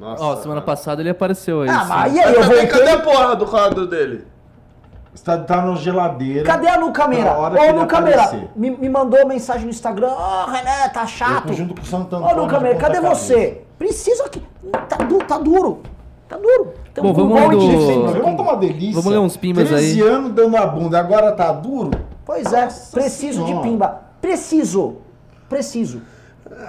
Nossa. Ó, semana passada ele apareceu aí. Ah, sim. mas e aí, eu Cadê, voltei. cadê a porra do quadro dele? Está, tá na geladeira. Cadê a Nucameira? Ô, Nucameira, me, me mandou mensagem no Instagram. Ô, Renan, tá Eu chato. tô junto com o Santo Ô. Nucameira, cadê você? Preciso aqui. Tá, du tá duro. Tá duro. Tem Bom, um vamos ler do- delícia. Vamos ler uns pimbas 13 aí. anos dando a bunda, agora tá duro? Pois é, Nossa preciso de Senhora. pimba. Preciso. Preciso.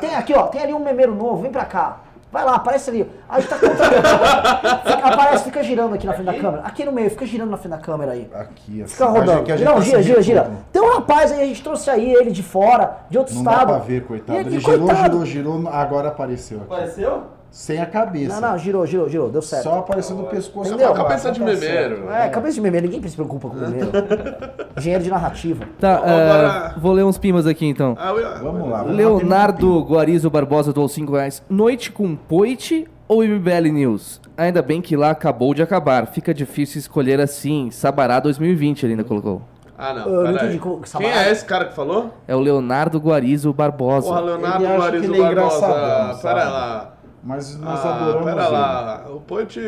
Tem aqui, ó, tem ali um memeiro novo, vem pra cá. Vai lá, aparece ali. A gente tá fica, aparece, fica girando aqui na frente da câmera. Aqui no meio, fica girando na frente da câmera aí. Aqui, assim. Fica rodando. que a gente Não, tá gira, gira, gira. Tem um rapaz aí, a gente trouxe aí ele de fora, de outro Não dá estado. pra ver, coitado. Ele, e girou, coitado. girou, girou, agora apareceu aqui. Apareceu? Sem a cabeça. Não, não, girou, girou, girou, deu certo. Só apareceu do pescoço. Entendeu? baixo, Cabeça de memeiro. É, cabeça de meme, ninguém se preocupa com memeiro. Engenheiro de narrativa. Tá, Agora- é, vou ler uns pimbas aqui então. Ah, eu- Vamos lá. vamos Leonardo Guarizo Barbosa doou 5 reais. Noite com Poit ou MBL News? Ainda bem que lá acabou de acabar. Fica difícil escolher assim. Sabará 2020 ele ainda colocou. Ah, não. Eu não entendi como- Quem é esse cara que falou? É o Leonardo Guarizo Barbosa. Porra, Leonardo Guarizo é Barbosa. Pera lá. Mas nós Ah, adoramos pera ele. lá. O Poit,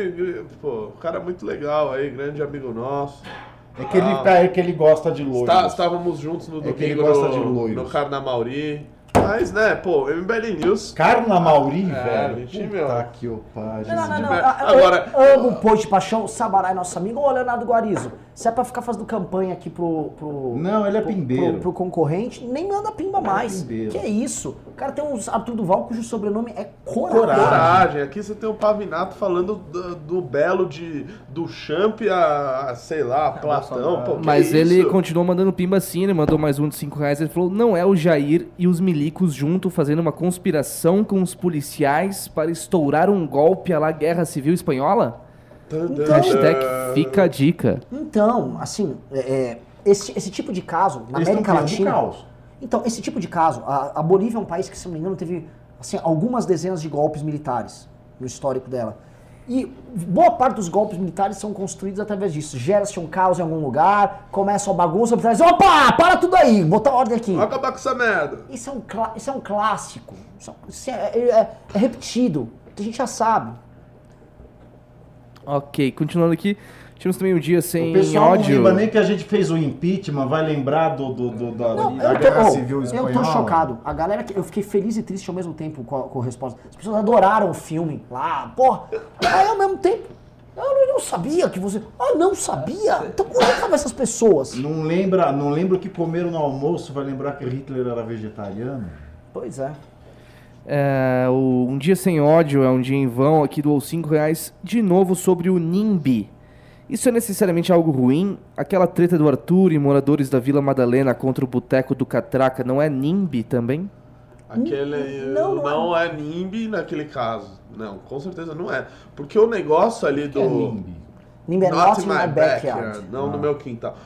pô, o cara é muito legal aí, grande amigo nosso. É que, ele, Ah. é que ele gosta de loiros. Está- estávamos juntos no É que ele domingo gosta de no, no Carnamauri. Mas, né, pô, MBL News. Carna Mauri, É, velho. gente, Puta meu. que o pariu. Não, não, não. não. Agora- eu amo o Paixão, Sabará é nosso amigo, ou Leonardo Guarizo. Se é pra ficar fazendo campanha aqui pro. pro Não, ele é pro- pimbeiro. Pro, pro concorrente, nem manda pimba mais. pimbeiro. Que é isso? O cara tem um Arthur Duval cujo sobrenome é Coragem. Coragem. Aqui você tem o Pavinato falando do, do belo de do Champ a, a, sei lá, Platão. Pô, Mas ele isso? continuou mandando pimba sim, ele mandou mais um de 5 reais. Ele falou: não é o Jair e os milicos junto fazendo uma conspiração com os policiais para estourar um golpe à la Guerra Civil Espanhola? Então- Hashtag fica a dica. Então, assim, é, é, esse, esse tipo de caso, na Eles América Latina. caos. Então, esse tipo de caso, a, a Bolívia é um país que, se não me engano, teve assim, algumas dezenas de golpes militares no histórico dela. E boa parte dos golpes militares são construídos através disso. Gera-se um caos em algum lugar, começa uma bagunça, os militares, opa, para tudo aí, botar ordem aqui. Vamos acabar com essa merda. Isso é um, isso é um clássico, isso, é- isso é, é- é repetido, a gente já sabe. Ok, continuando aqui. Tivemos também um dia sem O pessoal ódio. não lembra nem que a gente fez o impeachment, vai lembrar do, do, do- da, Não, da eu Guerra tô, oh, Civil eu Espanhola. tô chocado. A galera que. Eu fiquei feliz e triste ao mesmo tempo com a, com a resposta. As pessoas adoraram o filme lá, porra. Aí ao mesmo tempo. Eu não, não sabia que você. Ah, não sabia? Então onde estavam essas pessoas? Não lembra, não lembra o que comeram no almoço, vai lembrar que Hitler era vegetariano? Pois é. É, o Um Dia Sem Ódio é um dia em vão aqui do 5 reais. De novo sobre o NIMBY. Isso é necessariamente algo ruim? Aquela treta do Arthur e moradores da Vila Madalena contra o Boteco do Catraca não é NIMBY também? Aquele Não, não, não é NIMBY naquele caso. Não, com certeza não é. Porque o negócio ali do. Que é NIMBY? Nimby é not in my backyard. Não no meu quintal.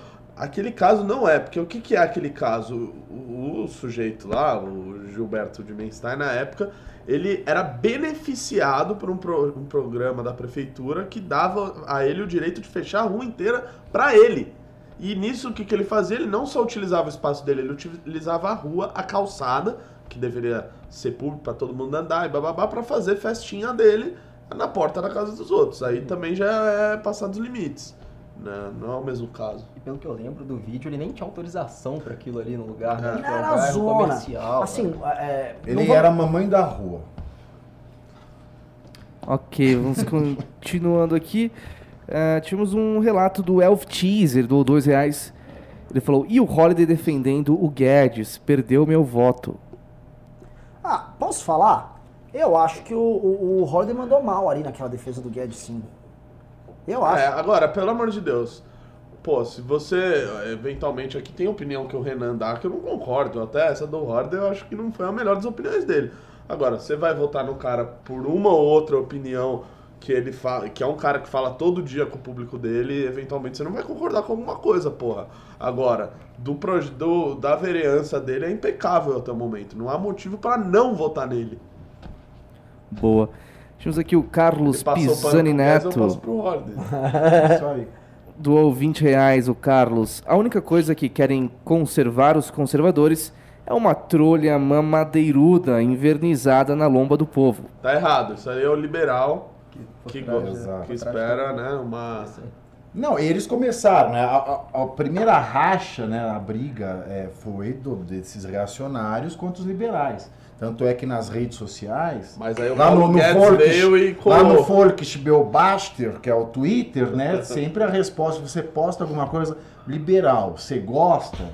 Aquele caso não é, porque o que, que é aquele caso? O, o sujeito lá, o Gilberto de Menstein, na época, ele era beneficiado por um, pro- um programa da prefeitura que dava a ele o direito de fechar a rua inteira pra ele. E nisso, o que, que ele fazia? Ele não só utilizava o espaço dele, ele utilizava a rua, a calçada, que deveria ser público para todo mundo andar e bababá, para fazer festinha dele na porta da casa dos outros. Aí também já é passar dos limites. Né? Não é o mesmo caso. Pelo que eu lembro do vídeo, ele nem tinha autorização para aquilo ali no lugar, né? É. Tipo, Era um bairro zona. comercial. Assim, né? é, não Ele vou- era a mamãe da rua. Ok, vamos continuando aqui. Eh, tivemos um relato do Elf Teaser, do dois reais. Ele falou, e o Holiday defendendo o Guedes? Perdeu meu voto. Ah, posso falar? Eu acho que o, o, o Holiday mandou mal ali naquela defesa do Guedes, sim. Eu acho. É, agora, pelo amor de Deus. Pô, se você eventualmente aqui tem opinião que o Renan dá, que eu não concordo, até essa do Horder eu acho que não foi a melhor das opiniões dele. Agora, você vai votar no cara por uma ou outra opinião que ele fala, que é um cara que fala todo dia com o público dele, eventualmente você não vai concordar com alguma coisa, porra. Agora, do, do da vereança dele é impecável até o momento. Não há motivo pra não votar nele. Boa. Tivemos aqui o Carlos Pisani pro Guedes, eu Neto. passo pro Horder. Isso aí. Doou 20 reais o Carlos. A única coisa que querem conservar os conservadores é uma trolha mamadeiruda invernizada na lomba do povo. Tá errado. Isso aí é o liberal que, exato. que espera, né, uma... Não, eles começaram, né? A, a- a primeira racha, né, a briga é, foi do- desses reacionários contra os liberais. Tanto é que nas redes sociais, Mas aí o lá no, no veio e lá no colou. Volksbeobachter, que é o Twitter, né? sempre a resposta, você posta alguma coisa liberal, você gosta,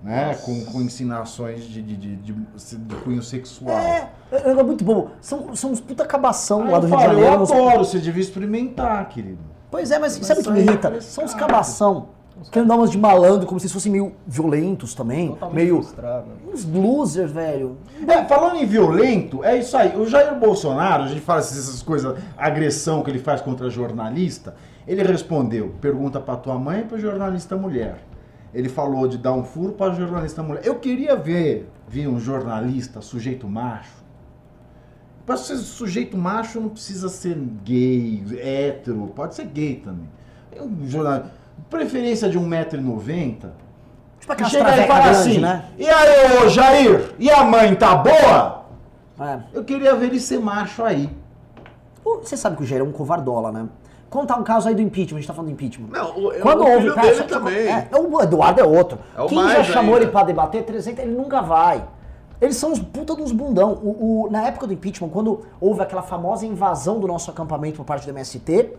né? Com, com ensinações de, de, de, de, de cunho sexual. É, é, é muito bom. São, são uns puta cabação Aí lá do eu Rio de Janeiro. eu uns- adoro, você devia experimentar, querido. Pois é, mas sabe o que me sair irrita? São os cabação. Querendo dar umas de malandro, como se eles fossem meio violentos também. Totalmente Meio. frustrado. Uns losers, velho. É, falando em violento, é isso aí. O Jair Bolsonaro, a gente fala essas coisas, agressão que ele faz contra jornalista. Ele respondeu, pergunta pra tua mãe e pra jornalista mulher. Ele falou de dar um furo pra jornalista mulher. Eu queria ver, ver um jornalista, sujeito macho. Pra ser sujeito macho não precisa ser gay, hétero, pode ser gay também. Um jornal, preferência de 1,90m. Tipo Que aquelas chega e fala grandes, assim, né? e aí, ô Jair, e a mãe tá boa? É. Eu queria ver ele ser macho aí. Você sabe que o Jair é um covardola, né? Contar um caso aí do impeachment, a gente tá falando do impeachment. Não, o, Quando o houve filho cara, dele só- também. É, o Eduardo é outro. É o Quem já chamou ainda. ele pra debater 300, ele nunca vai. Eles são uns puta dos bundão. O, o- na época do impeachment, quando houve aquela famosa invasão do nosso acampamento por parte do MST,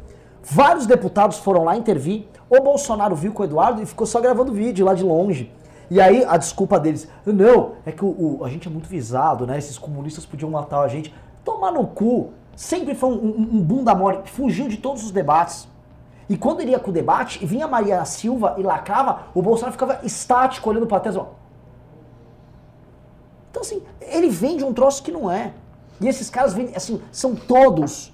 vários deputados foram lá intervir. O Bolsonaro viu com o Eduardo e ficou só gravando vídeo lá de longe. E aí a desculpa deles, não, é que o, o- a gente é muito visado, né? Esses comunistas podiam matar a gente. Tomar no cu. Sempre foi um, um, um bunda mole, fugiu de todos os debates. E quando ele ia com o debate, vinha Maria Silva e lacrava, o Bolsonaro ficava estático olhando pra ó. Então, assim, ele vende um troço que não é. E esses caras vendem, assim, são todos.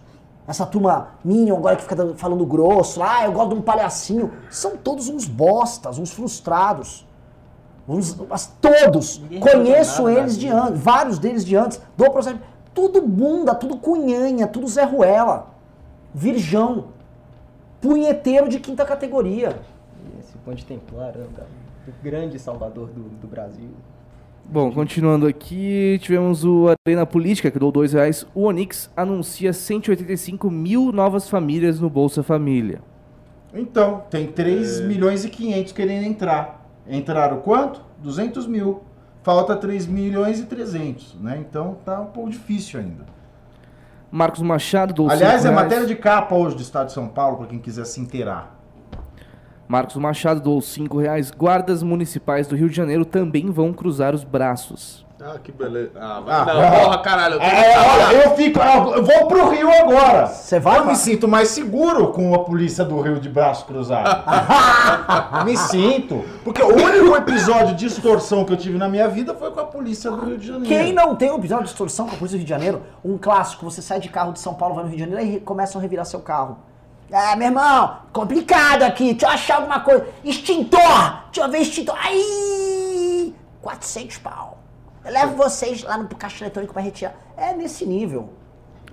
Essa turma Minion agora que fica falando grosso, ah, eu gosto de um palhacinho. São todos uns bostas, uns frustrados. Uns, mas todos. Ninguém Conheço nada eles de antes, vários deles de antes. Dou processo. Tudo bunda, tudo cunhanha, tudo Zé Ruela. Virgão. Punheteiro de quinta categoria. Esse Ponte Templar? O grande salvador do, do Brasil. Bom, continuando aqui, tivemos o Arena Política, que deu dois reais. O Onix anuncia 185 mil novas famílias no Bolsa Família. Então, tem 3 milhões e 500 querendo entrar. Entraram quanto? 200 mil. Falta 3 milhões e 300, né? Então tá um pouco difícil ainda. Marcos Machado doou Aliás, é matéria de capa hoje do Estado de São Paulo, para quem quiser se inteirar. Marcos Machado doou 5 reais. Guardas municipais do Rio de Janeiro também vão cruzar os braços. Ah, que beleza. Ah, vai. Ah, não, ah. porra, caralho. Eu É, falar. eu fico. Eu vou pro Rio agora. Você vai, Eu me sinto mais seguro com a polícia do Rio de braço cruzado. me sinto. Porque o único episódio de extorsão que eu tive na minha vida foi com a polícia do Rio de Janeiro. Quem não tem um episódio de extorsão com a polícia do Rio de Janeiro, um clássico, você sai de carro de São Paulo, vai no Rio de Janeiro e começam a revirar seu carro. É, meu irmão, complicado aqui, deixa eu achar alguma coisa. Extintor! Deixa eu ver extintor. Aí! 400 pau. Eu levo vocês lá no caixa eletrônico pra retirar. É nesse nível.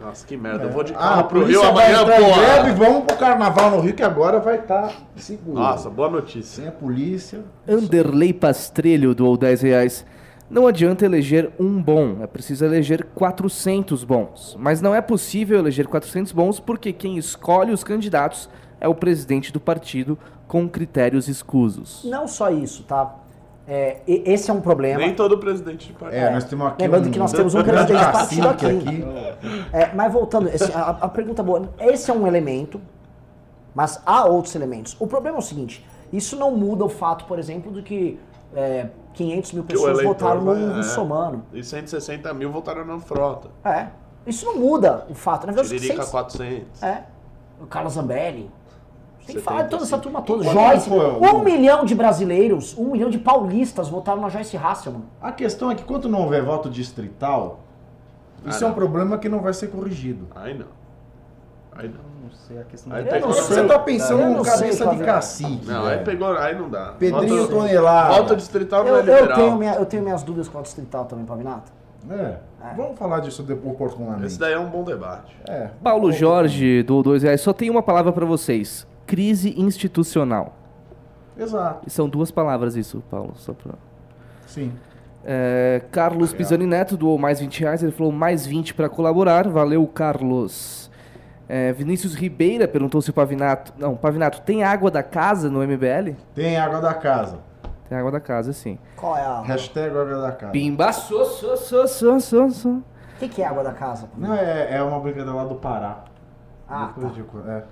Nossa, que merda. Eu vou de Ah, carro a pro polícia Rio vai amanhã, porra. vamos pro carnaval no Rio que agora vai estar seguro. Nossa, boa notícia. Sem a polícia. Anderley Pastrelho doou 10 reais. Não adianta eleger um bom, é preciso eleger 400 bons. Mas não é possível eleger 400 bons porque quem escolhe os candidatos é o presidente do partido com critérios escusos. Não só isso, tá? É, esse é um problema. Nem todo presidente de partido. É, nós temos aqui Lembrando que nós temos um presidente de partido cacique aqui. É, mas voltando, esse- a, a pergunta boa. Esse é um elemento, mas há outros elementos. O problema é o seguinte: isso não muda o fato, por exemplo, de que é, 500 mil pessoas eleitor votaram no é. russomano. E 160 mil votaram na frota. É. Isso não muda o fato. Na verdade, Tiririca seis- 400. É. O Carlos Zambelli. Tem que 75. falar de toda essa turma toda. Joyce. Um milhão de brasileiros, um milhão de paulistas votaram na Joyce Hasselman. A questão é que quando não houver voto distrital, isso Ah, é um não. problema que não vai ser corrigido. Aí não. Aí não. Não sei, a questão Aí não sei. Você tá pensando Eu num não cabeça sei, de cacique. Não, aí pegou. Aí não dá. Pedrinho Voto- tonelada. Voto distrital não Eu, é eu, liberal. tenho minha- eu tenho minhas dúvidas com a distrital também, Pavinato. É. Vamos falar disso depois oportunamente. Esse daí é um bom debate. É. Paulo Jorge doou 2 reais. Só tem uma palavra pra vocês: crise institucional. Exato. E são duas palavras isso, Paulo. Só pra... Sim. É, Carlos Pisani Neto doou mais 20 reais. Ele falou mais 20 pra colaborar. Valeu, Carlos. É, Vinícius Ribeira perguntou se o Pavinato. Não, Pavinato, tem água da casa no MBL? Tem água da casa. Tem água da casa, sim. Qual é a. Hashtag água da casa. Pimba, so, so, so, so, so, so. O que, que é água da casa? Não, é, é uma brincadeira lá do Pará. Ah, tá. de é.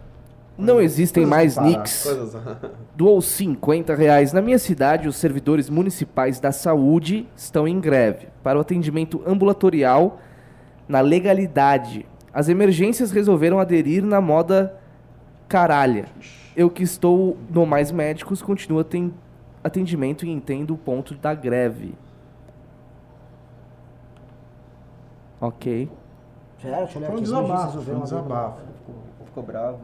Não existem mais nicks. Coisas. Doou 50 reais. Na minha cidade, os servidores municipais da saúde estão em greve para o atendimento ambulatorial na legalidade. As emergências resolveram aderir na moda caralha. Eu que estou no Mais Médicos continuo aten- atendimento e entendo o ponto da greve. Ok. Já, deixa eu olhar Foi um desabafo, foi um desabafo. Ficou, ficou bravo.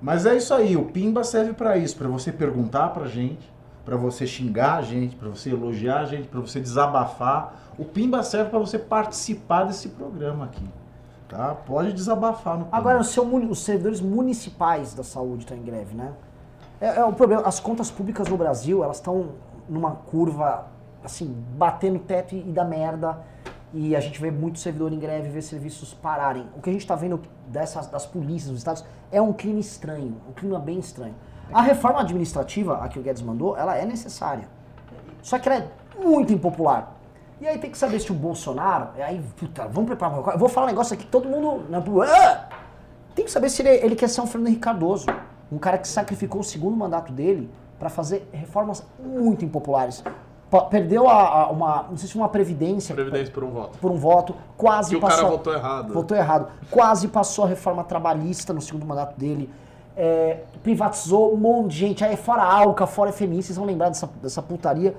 Mas é isso aí, o Pimba serve pra isso, pra você perguntar pra gente, pra você xingar a gente, pra você elogiar a gente, pra você desabafar. O Pimba serve pra você participar desse programa aqui. Tá? Pode desabafar no. Agora, seu os servidores municipais da saúde estão em greve, né? É, é o problema. As contas públicas no Brasil, elas estão numa curva, assim, batendo teto e, e dá merda. E a gente vê muito servidor em greve, vê serviços pararem. O que a gente está vendo dessas, das polícias dos estados é um clima estranho, um clima bem estranho. A reforma administrativa, a que o Guedes mandou, ela é necessária. Só que ela é muito impopular. E aí tem que saber se o Bolsonaro. Aí, puta, vamos preparar uma. Eu vou falar um negócio aqui que todo mundo. ah! Tem que saber se ele, ele quer ser um Fernando Henrique Cardoso. Um cara que sacrificou o segundo mandato dele para fazer reformas muito impopulares. Perdeu a, a- uma. Não sei se uma previdência. Previdência por um voto. Por um voto, quase Que o passou. cara votou errado. Votou errado. Quase passou a reforma trabalhista no segundo mandato dele. É, privatizou um monte de gente. Aí fora a Alca, fora a FMI, vocês vão lembrar dessa, dessa putaria.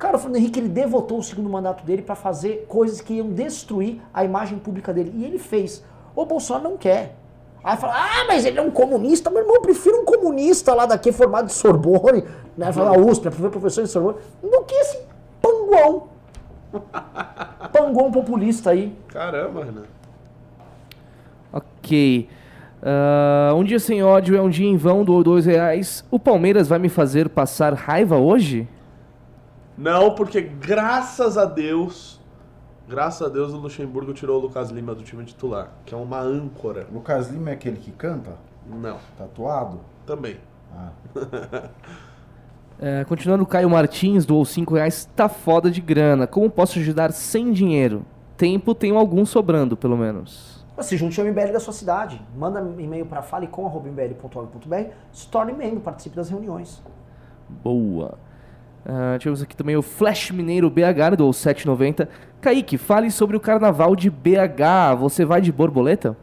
Cara, o Fernando Henrique ele devotou o segundo mandato dele para fazer coisas que iam destruir a imagem pública dele. E ele fez. O Bolsonaro não quer. Aí fala, ah, mas ele é um comunista. Meu irmão, eu prefiro um comunista lá daqui formado de Sorbonne, né? Fala USP, professor de Sorbonne, do que esse panguão. panguão populista aí. Caramba, Renan. Ok. Ah, um dia sem ódio é um dia em vão, doou dois reais. O Palmeiras vai me fazer passar raiva hoje? Não, porque graças a Deus, graças a Deus o Luxemburgo tirou o Lucas Lima do time titular, que é uma âncora. Lucas Lima é aquele que canta? Não, Tatuado? também. Ah. É, continuando, Caio Martins doou 5 reais. Tá foda de grana. Como posso ajudar sem dinheiro? Tempo tenho algum sobrando, pelo menos. Se junte ao MBL da sua cidade. Manda e-mail para falecom.mbl.org.br, se torne membro, participe das reuniões. Boa. Ah, tivemos aqui também o Flash Mineiro BH, doou 7,90. Kaique, fale sobre o carnaval de BH. Você vai de borboleta?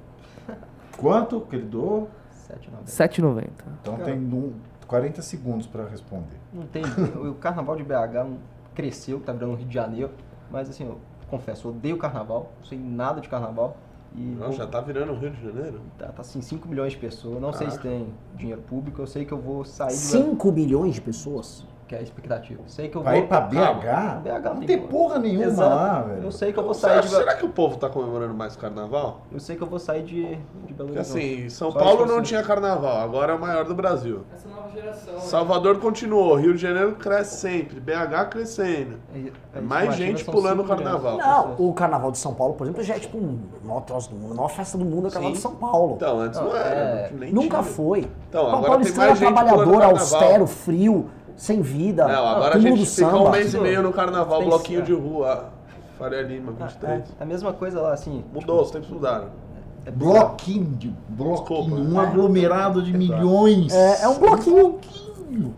Quanto que ele doou? 7,90. 7,90. Então tem um- 40 segundos pra responder. Não tem. o carnaval de BH não cresceu, que tá virando Rio de Janeiro. Mas assim, eu confesso, eu odeio carnaval, não sei nada de carnaval. E Não, vou- já tá virando o Rio de Janeiro? tá, tá assim, 5 milhões de pessoas. Não sei se tem dinheiro público, eu sei que eu vou sair de 5 milhões de pessoas? Que é a expectativa. Sei que eu Vai vou pra Calma. BH? BH Não tem tem porra nenhuma Exato. lá, velho. Eu sei que eu vou sair de será que o povo tá comemorando mais o carnaval? Eu sei que eu vou sair de, de Belo Horizonte. assim, São Só Paulo não tinha carnaval, agora é o maior do Brasil. Essa nova geração. Salvador continuou, Rio de Janeiro cresce sempre, BH crescendo. E- É a mais gente pulando o carnaval. milhões Não, o carnaval de São Paulo, por exemplo, já é tipo um maior troço do mundo. A maior festa do mundo é o carnaval de São Paulo. Então, antes não Não, era, é, nem Nunca tinha. foi. Então, São agora Paulo tem mais gente trabalhador, austero, frio, sem vida. Não, agora a gente fica um mês e meio no carnaval, Tem- bloquinho é. de rua, Faria Lima, É, 23. é a mesma coisa lá, assim. Mudou, os tempos mudaram. É. Bloquinho, de- bloquinho, Desculpa. um aglomerado de milhões. É, é um bloquinho. bloquinho.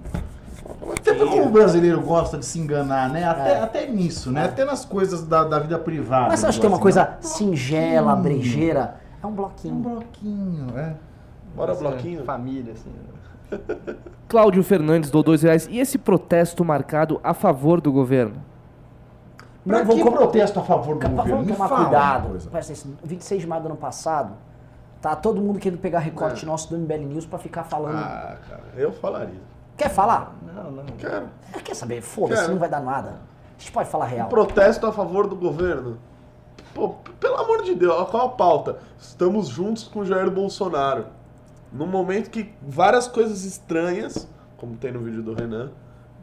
Você vê como o brasileiro gosta de se enganar, né? Até, É. até nisso, né? Até nas coisas da, da vida privada. Mas você acha que tem uma coisa singela, brejeira? É um Um bloquinho. bloquinho, é. Bora Essa bloquinho. Família, assim. Cláudio Fernandes dou dois reais. E esse protesto marcado a favor do governo? Pra vou que com- protesto a favor do governo? Vamos tomar fala cuidado. Presta atenção, 26 de maio do ano passado, tá todo mundo querendo pegar recorte É. nosso do MBL News pra ficar falando. Ah, cara, eu falaria. Quer falar? Não, não. Quero. Quer saber? Foda-se, não vai dar nada. A gente pode falar Um real. protesto a favor do governo. Pô, pelo amor de Deus, qual a pauta? Estamos juntos com Jair Bolsonaro. No momento que várias coisas estranhas, como tem no vídeo do Renan,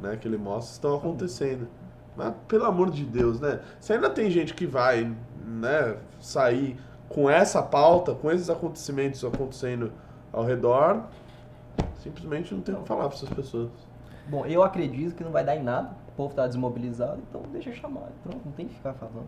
né, que ele mostra, estão acontecendo. Mas pelo amor de Deus, né? Se ainda tem gente que vai, né, sair com essa pauta, com esses acontecimentos acontecendo ao redor, simplesmente não tem o que falar para essas pessoas. Bom, eu acredito que não vai dar em nada. O povo tá desmobilizado, então deixa chamar. Então não tem que ficar falando.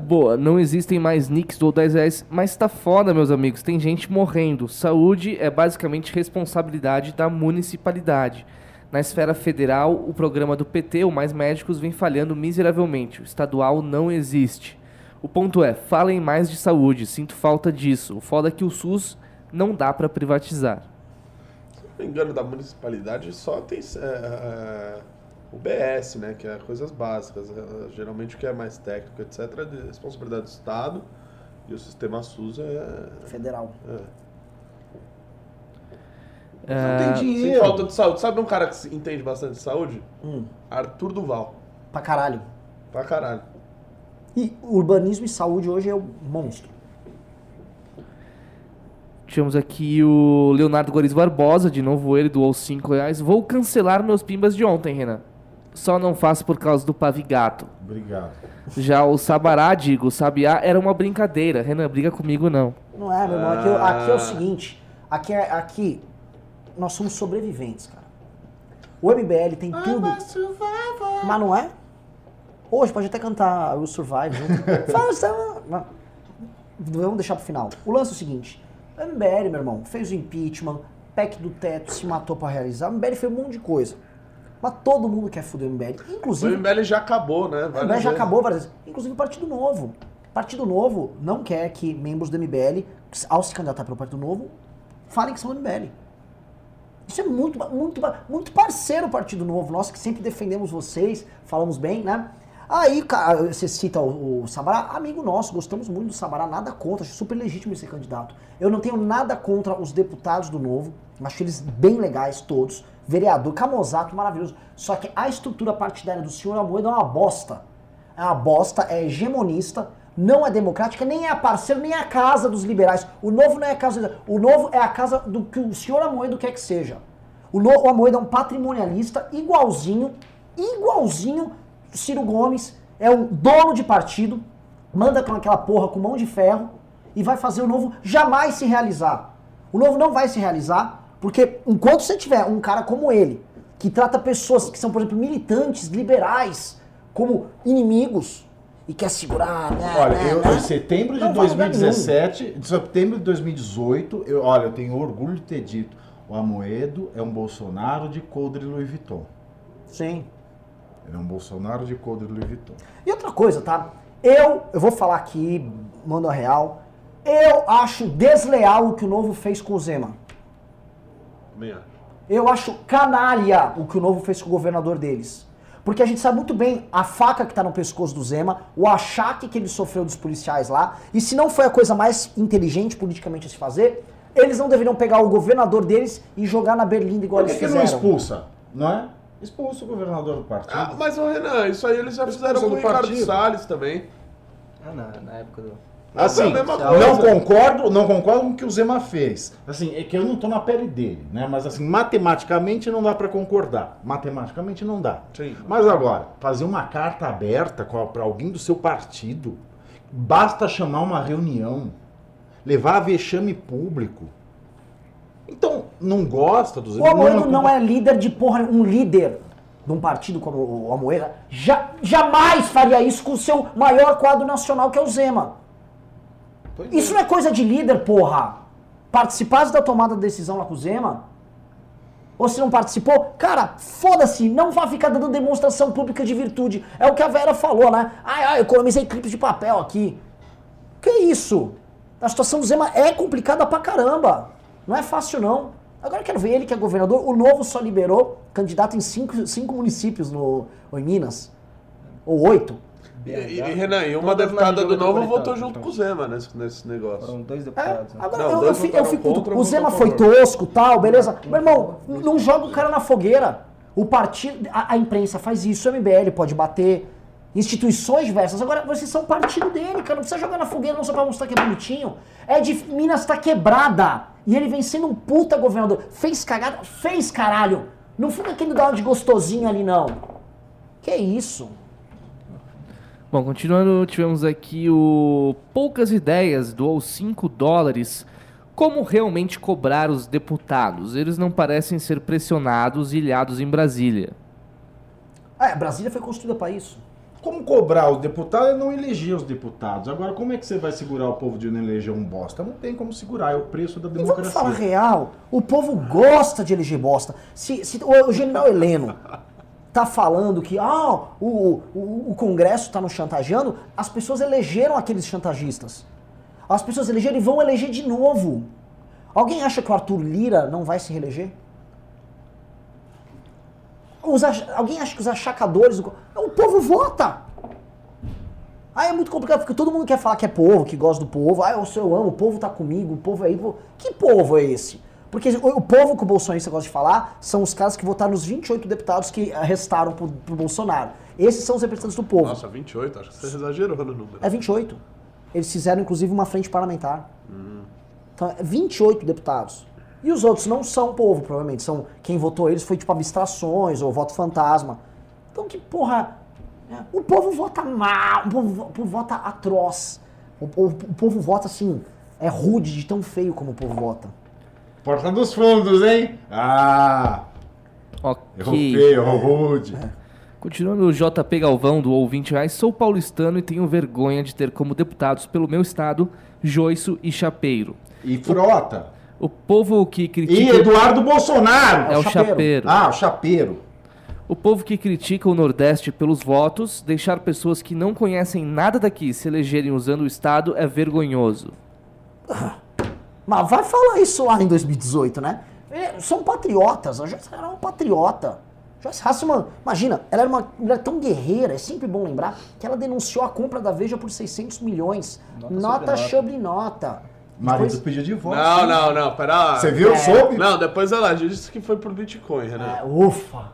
Boa, não existem mais nicks do 10 reais, mas tá foda, meus amigos. Tem gente morrendo. Saúde é basicamente responsabilidade da municipalidade. Na esfera federal, o programa do PT, o Mais Médicos, vem falhando miseravelmente. O estadual não existe. O ponto é, falem mais de saúde, sinto falta disso. O foda é que o SUS não dá pra privatizar. Se não me engano, da municipalidade só tem é, é, o BS, né? Que é coisas básicas. É, Geralmente o que é mais técnico, etc., é de responsabilidade do Estado. E o sistema SUS é. Federal. é. Não É, tem Sem dinheiro. falta de saúde. Sabe um cara que se- entende bastante de saúde? Hum, Arthur Duval. pra caralho. Pra caralho. E urbanismo e saúde hoje é o monstro. Tivemos aqui o Leonardo Goriz Barbosa, de novo ele, doou 5 reais. Vou cancelar meus pimbas de ontem, Renan. Só não faço por causa do pavigato. Obrigado. Já o Sabará, digo, o Sabiá era uma brincadeira. Renan, briga comigo não. Não é, meu irmão. Aqui, aqui é o seguinte. Aqui, é, aqui nós somos sobreviventes, cara. O MBL tem tudo. Mas não é? Hoje pode até cantar o Survive junto. Faça- Mas Vamos deixar pro final. O lance é o seguinte: o MBL, meu irmão, fez o impeachment, PEC do teto, se matou pra realizar. O MBL fez um monte de coisa. Mas todo mundo quer foder o MBL. O Inclusive, MBL já acabou, né? o Várias MBL já acabou várias vezes. Inclusive o Partido Novo. Partido Novo não quer que membros do MBL, ao se candidatar pelo Partido Novo, falem que são do MBL. Isso é muito, muito, muito parceiro o Partido Novo. Nós que sempre defendemos vocês, falamos bem, né? Aí, você cita o, o Sabará, amigo nosso, gostamos muito do Sabará, nada contra, acho super legítimo ser candidato. Eu não tenho nada contra os deputados do Novo, acho eles bem legais todos. Vereador, Camozato, maravilhoso. Só que a estrutura partidária do senhor Amoedo é uma bosta. É uma bosta, é hegemonista, não é democrática, nem é a parceira, nem é a casa dos liberais. O novo não é a casa. O novo é a casa do que o senhor Amoedo quer que seja. O, no, o Amoedo é um patrimonialista igualzinho, igualzinho Ciro Gomes, é um dono de partido, manda com aquela porra com mão de ferro e vai fazer o novo jamais se realizar. O novo não vai se realizar, porque enquanto você tiver um cara como ele, que trata pessoas que são, por exemplo, militantes, liberais, como inimigos, e quer segurar, né, Olha, né, eu, né? em setembro de Não vai lugar 2017, de setembro de 2018, eu, olha, eu tenho orgulho de ter dito, o Amoedo é um Bolsonaro de coldre Louis Vuitton. Sim. Ele é um Bolsonaro de coldre Louis Vuitton. E outra coisa, tá? Eu, eu vou falar aqui, mando a real, eu acho desleal o que o Novo fez com o Zema. Também acho. Eu acho canalha o que o Novo fez com o governador deles. Porque a gente sabe muito bem a faca que tá no pescoço do Zema, o achaque que ele sofreu dos policiais lá, e se não foi a coisa mais inteligente politicamente a se fazer, eles não deveriam pegar o governador deles e jogar na Berlinda igual Por que, eles que ele não fizeram. expulsa? Não é? Expulsa o governador do partido. Ah, mas o Renan, isso aí eles já Expulsa fizeram com o do Ricardo. Salles também. Ah, na, na época do. Assim, É a mesma não concordo, não concordo com o que o Zema fez. Assim, é que eu não tô na pele dele, né? Mas assim, matematicamente não dá pra concordar. Matematicamente não dá. Sim. Mas agora, fazer uma carta aberta para alguém do seu partido, basta chamar uma reunião, levar a vexame público. Então, não gosta dos O Amoedo não é líder de porra, um líder de um partido como o Amoedo, ja, jamais faria isso com o seu maior quadro nacional, que é o Zema. Pois Isso não é coisa de líder, porra. Participasse da tomada de decisão lá com o Zema? Ou se não participou, cara, foda-se, não vá ficar dando demonstração pública de virtude. É o que a Vera falou, né? Ai, ai, economizei clipes de papel aqui. Que isso? A situação do Zema é complicada pra caramba. Não é fácil, não. Agora eu quero ver ele, que é governador. O Novo só liberou candidato em cinco, cinco municípios no, em Minas. Ou oito. E, e, Renan, e uma deputada do Novo votou junto então. com o Zema nesse, nesse negócio. Foram dois É, deputados. né? agora Não, eu, eu, dois fi- eu fico. contra, o Zema foi tosco tal, beleza? Meu irmão, não joga o cara na fogueira. O partido. A, a imprensa faz isso, o MBL pode bater. Instituições diversas. Agora, vocês são partido dele, cara. Não precisa jogar na fogueira não só pra mostrar que é bonitinho. É de. Minas tá quebrada. E ele vem sendo um puta governador. Fez cagada? Fez caralho. Não fica aquele dar de gostosinho ali, não. Que isso? Bom, continuando, tivemos aqui o Poucas Ideias, doou 5 dólares. Como realmente cobrar os deputados? Eles não parecem ser pressionados e ilhados em Brasília. É, Brasília foi construída pra isso. Como cobrar os deputados é não eleger os deputados. Agora, como é que você vai segurar o povo de não eleger um bosta? Não tem como segurar, é o preço da E vamos democracia. falar real, o povo gosta de eleger bosta. Se, se o, o general Heleno tá falando que ah, o, o, o Congresso tá nos chantageando, as pessoas elegeram aqueles chantagistas. As pessoas elegeram e vão eleger de novo. Alguém acha que o Arthur Lira não vai se reeleger? Os alguém acha que os achacadores. O povo vota! Aí é muito complicado, porque todo mundo quer falar que é povo, que gosta do povo. Ah, eu, eu amo, o povo tá comigo, o povo é aí. Que povo é esse? Porque o, o povo que o bolsonarista gosta de falar são os caras que votaram nos 28 deputados que restaram pro, pro Bolsonaro. Esses são os representantes do povo. Nossa, 28, acho que você exagerou no número. É 28. Eles fizeram, inclusive, uma frente parlamentar. Então, é 28 deputados. E os outros não são povo, provavelmente. São quem votou eles foi tipo abstrações ou voto fantasma. Então que porra. é, O povo vota mal, o povo, vo- o povo vota atroz. O, o- o povo vota assim. É rude de tão feio como o povo vota. Porta dos fundos, hein? Ah! Errou Ok. feio, errou rude. Continuando o JP Galvão, do ouvinte reais, sou paulistano e tenho vergonha de ter como deputados pelo meu estado Joiço e Chapeiro. E Frota. O povo que E critica. Eduardo Bolsonaro. É o Chapeiro. Chapeiro. Ah, o chapeiro. O povo que critica o Nordeste pelos votos, deixar pessoas que não conhecem nada daqui se elegerem usando o Estado é vergonhoso. Mas vai falar isso lá em 2018, né? É, São patriotas, a Joyce era uma patriota. Joyce Hasselman, imagina, ela era uma mulher tão guerreira, é sempre bom lembrar, que ela denunciou a compra da Veja por 600 milhões. Nota Nota sobre sobre nota. Marido Depois- pediu divórcio. Não, não, não, pera lá. Você viu? É. Soube? Não, depois ela disse que foi por Bitcoin, Renan. É, ufa.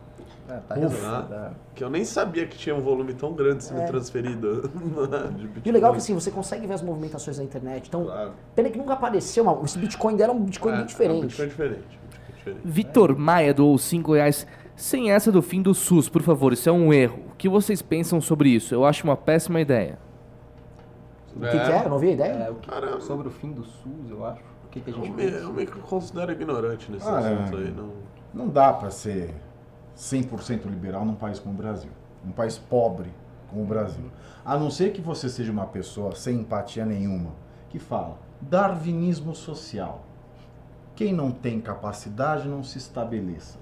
É, tá Ufa. resolvido. é. Que eu nem sabia que tinha um volume tão grande sendo transferido. de Bitcoin. E o legal é que assim, você consegue ver as movimentações na internet. Então, Claro. pena que nunca apareceu, mas esse Bitcoin dela é um Bitcoin É, bem é um diferente. Bitcoin diferente. Bitcoin diferente. Vitor Maia doou 5 reais. Sem essa do fim do SUS, por favor, isso é um erro. O que vocês pensam sobre isso? Eu acho uma péssima ideia. O que, que é? Eu não vi a ideia. É, o que- Caramba. sobre o fim do SUS, eu acho. O que, que a Eu gente me, eu me considero ignorante nesse Ah, assunto é. aí. Não... Não dá pra ser 100% liberal num país como o Brasil. Um país pobre como o Brasil. A não ser que você seja uma pessoa sem empatia nenhuma, que fala darwinismo social. Quem não tem capacidade não se estabeleça.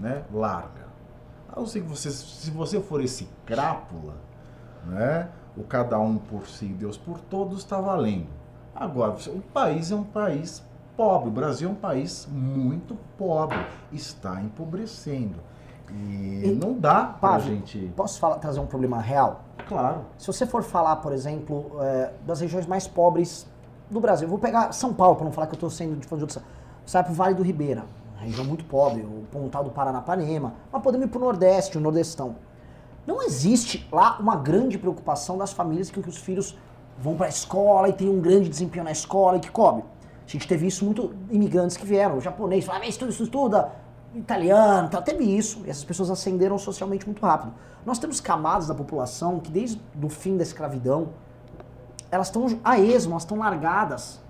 Né? Larga. A não ser que você, se você for esse crápula, né? o cada um por si Deus por todos está valendo. Agora, o país é um país pobre. O Brasil é um país muito pobre. Está empobrecendo. E, E- não dá Pavo, gente. Posso falar, trazer um problema real? Claro. Se você for falar, por exemplo, é, das regiões mais pobres do Brasil, vou pegar São Paulo, para não falar que eu estou sendo de fã de outros. Você vai pro Vale do Ribeira, região muito pobre, o Pontal do Paranapanema, mas podemos ir para o Nordeste, o Nordestão. Não existe lá uma grande preocupação das famílias que os filhos vão para a escola e tem um grande desempenho na escola e que cobre. A gente teve isso muito imigrantes que vieram, o japonês, falavam, ah, estuda, estuda, italiano, tal. teve isso. E essas pessoas ascenderam socialmente muito rápido. Nós temos camadas da população que desde o fim da escravidão, elas estão a esmo, elas estão largadas.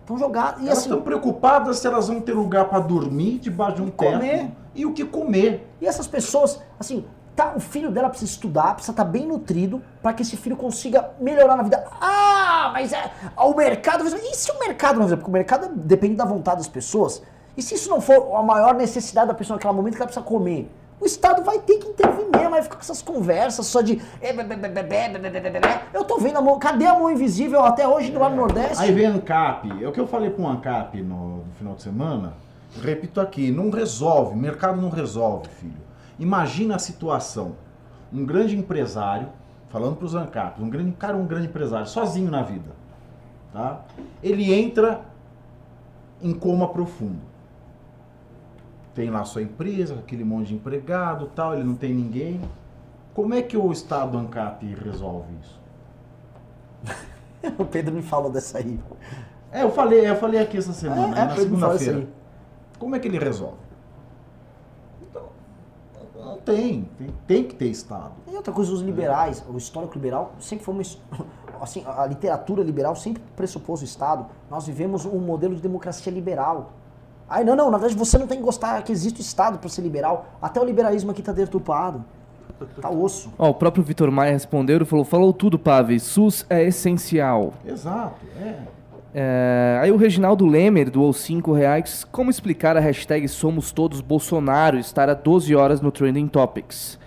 Estão jogadas. E elas assim, estão preocupadas se elas vão ter lugar para dormir debaixo de um teto comer. e o que comer. E essas pessoas, assim, tá, o filho dela precisa estudar, precisa estar bem nutrido para que esse filho consiga melhorar na vida. Ah, mas é, o mercado. E se o mercado não Porque o mercado depende da vontade das pessoas. E se isso não for a maior necessidade da pessoa naquele momento que ela precisa comer? O Estado vai ter que intervir mesmo, vai ficar com essas conversas só de. Eu tô vendo a mão. Cadê a mão invisível até hoje do lado Nordeste? Aí vem a ANCAP. É o que eu falei para o ANCAP no, no final de semana. Repito aqui, não resolve, o mercado não resolve, filho. Imagina a situação. Um grande empresário, falando para os ANCAP, um grande cara, um grande empresário, sozinho na vida. Tá? Ele entra em coma profundo tem lá sua empresa, aquele monte de empregado tal, ele não tem ninguém. Como é que o Estado ANCAP resolve isso? o Pedro me falou dessa aí. É, eu falei, eu falei aqui essa semana, é, é, na segunda-feira. Como é que ele resolve? Então, não tem, tem, tem que ter Estado. E outra coisa, os liberais, o histórico liberal sempre foi uma. Assim, a literatura liberal sempre pressupôs o Estado. Nós vivemos um modelo de democracia liberal. Aí, não, não, na verdade você não tem que gostar que existe o Estado para ser liberal. Até o liberalismo aqui tá deturpado. Tá osso. Ó, o próprio Vitor Maia respondeu e falou: falou tudo, Pave. SUS é essencial. Exato, é. É, aí o Reginaldo Lemer doou 5 reais. Como explicar a hashtag Somos Todos Bolsonaro estar há 12 horas no Trending Topics?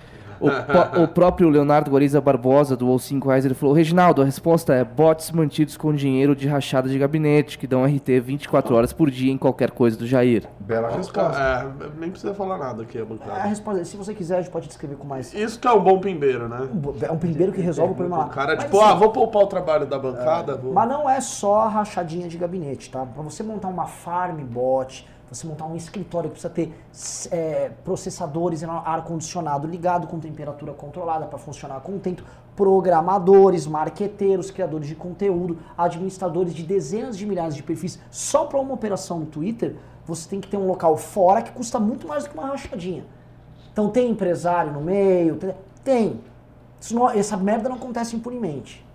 O, o, próprio Leonardo Guariza Barbosa doou 5 reais. Ele falou: Reginaldo, a resposta é bots mantidos com dinheiro de rachada de gabinete, que dão RT 24 horas por dia em qualquer coisa do Jair. Bela resposta. É, nem precisa falar nada aqui, a bancada. É, a resposta, se você quiser, a gente pode descrever com mais. Isso que é um bom pimbeiro, né? É um pimbeiro que resolve o problema lá. O cara, tipo, assim, ah, vou poupar o trabalho da bancada. É, mas não é só a rachadinha de gabinete, tá? Pra você montar uma farm bot você montar um escritório que precisa ter é, processadores ar-condicionado ligado com temperatura controlada para funcionar com tempo, programadores, marqueteiros, criadores de conteúdo, administradores de dezenas de milhares de perfis só para uma operação no Twitter, você tem que ter um local fora que custa muito mais do que uma rachadinha. Então tem empresário no meio, tem. tem. Não, essa merda não acontece impunemente.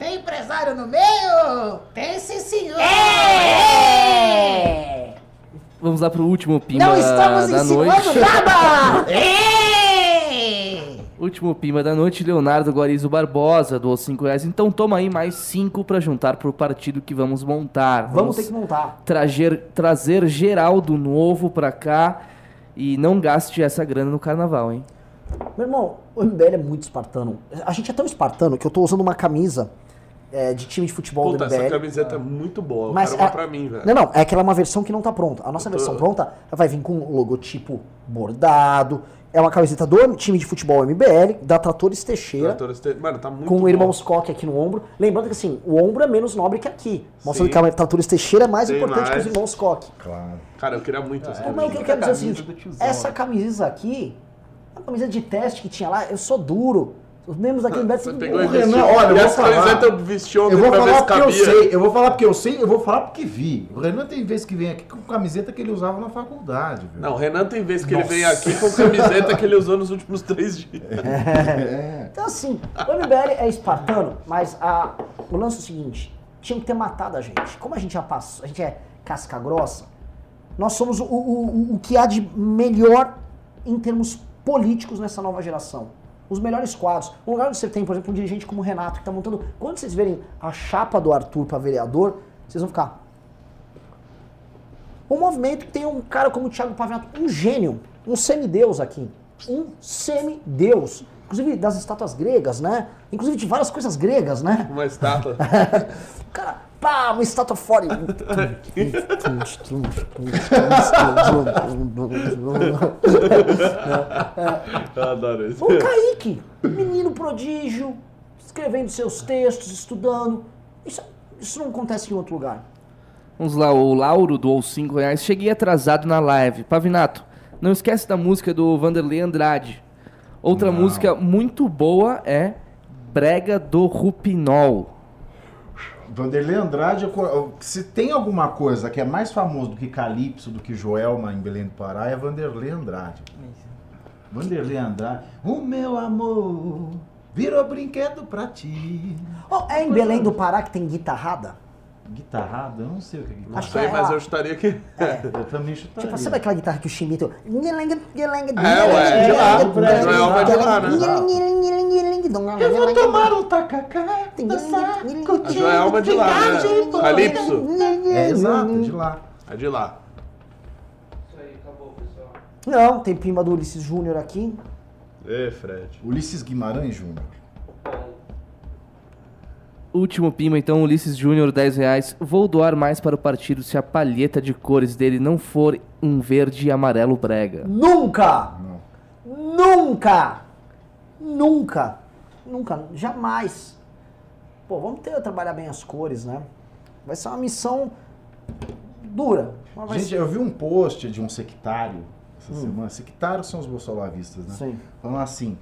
Tem empresário no meio? Tem sim, senhor! É! Vamos lá pro último pimba Não estamos da noite. nada! é! Último pimba da noite, Leonardo Guarizo Barbosa, doou 5 reais. Então toma aí mais 5 para juntar pro partido que vamos montar. Vamos, vamos ter que montar. Trazer, trazer Geraldo novo pra cá e não gaste essa grana no carnaval, hein? Meu irmão, o MBL é muito espartano. A gente é tão espartano que eu tô usando uma camisa é, de time de futebol Puta, do MBL. essa camiseta é muito boa. Mas eu quero é, uma pra mim, velho. Não, não, é que ela é uma versão que não tá pronta. A nossa tô... versão pronta vai vir com logotipo bordado. É uma camiseta do time de futebol MBL, da Tratores Teixeira. Tratores Te... Mano, tá muito Com o Irmãos Coque aqui no ombro. Lembrando que assim, o ombro é menos nobre que aqui. Mostrando Sim. que a Tratores Teixeira é mais Tem importante mais. que os Irmãos Coque. Claro. Cara, eu queria muito essa camisa. É, o que eu quero dizer é o seguinte, essa camisa aqui, a camisa de teste que tinha lá, eu sou duro. Os membros aqui do Beto Você pegou e Renan, olha, eu vou falar. eu vou falar porque eu sei, eu vou falar porque eu sei, eu vou falar porque vi. O Renan tem vezes que vem aqui com camiseta que ele usava na faculdade. Viu? Não, o Renan tem vezes que Nossa. ele vem aqui com camiseta que ele usou nos últimos três dias. É. Então assim, o MBL é espartano, mas a, o lance é o seguinte, tinha que ter matado a gente. Como a gente já passou, a gente é casca grossa, nós somos o, o, o que há de melhor em termos políticos nessa nova geração os melhores quadros. Um lugar onde você tem, por exemplo, um dirigente como o Renato, que está montando. Quando vocês verem a chapa do Arthur para vereador, vocês vão ficar. Um movimento que tem um cara como o Thiago Pavinato, um gênio, um semideus aqui. Um semideus. Inclusive das estátuas gregas, né? Inclusive de várias coisas gregas, né? Uma estátua. cara, pá, uma estátua fora. Eu adoro isso. O Kaique, menino prodígio, escrevendo seus textos, estudando. Isso, isso não acontece em outro lugar. Vamos lá, o Lauro doou 5 reais. Cheguei atrasado na live. Pavinato, não esquece da música do Vanderlei Andrade. Outra Não. música muito boa é Brega do Rupinol. Vanderlei Andrade, se tem alguma coisa que é mais famoso do que Calypso, do que Joelma em Belém do Pará, é Vanderlei Andrade. Vanderlei Andrade, o meu amor virou brinquedo pra ti. Oh, é em Belém do Pará que tem guitarrada? Guitarrada? Eu não sei o que é Não guitarrada. Acho sei, que mas é a- eu estaria aqui. Eu também chutaria. Tipo, sabe aquela guitarra que o Chimito... É, ué, de lá. Joelma é de lá, né? Eu vou tomar um tacacá, dançar, A curtir. Joelma é de lá, né? Calypso. É, exato, de lá. É de lá. Não, tem prima do Ulisses Júnior aqui. Ê, Fred. Ulisses Guimarães Júnior. Último pima, então, Ulisses Júnior, 10 reais. Vou doar mais para o partido se a palheta de cores dele não for um verde e amarelo brega. Nunca! Não. Nunca! Nunca! Nunca, jamais. Pô, vamos ter, trabalhar bem as cores, né? Vai ser uma missão dura. Gente, ser- eu vi um post de um sectário essa semana. Sectários são os bolsolavistas, né? Sim. Falando assim: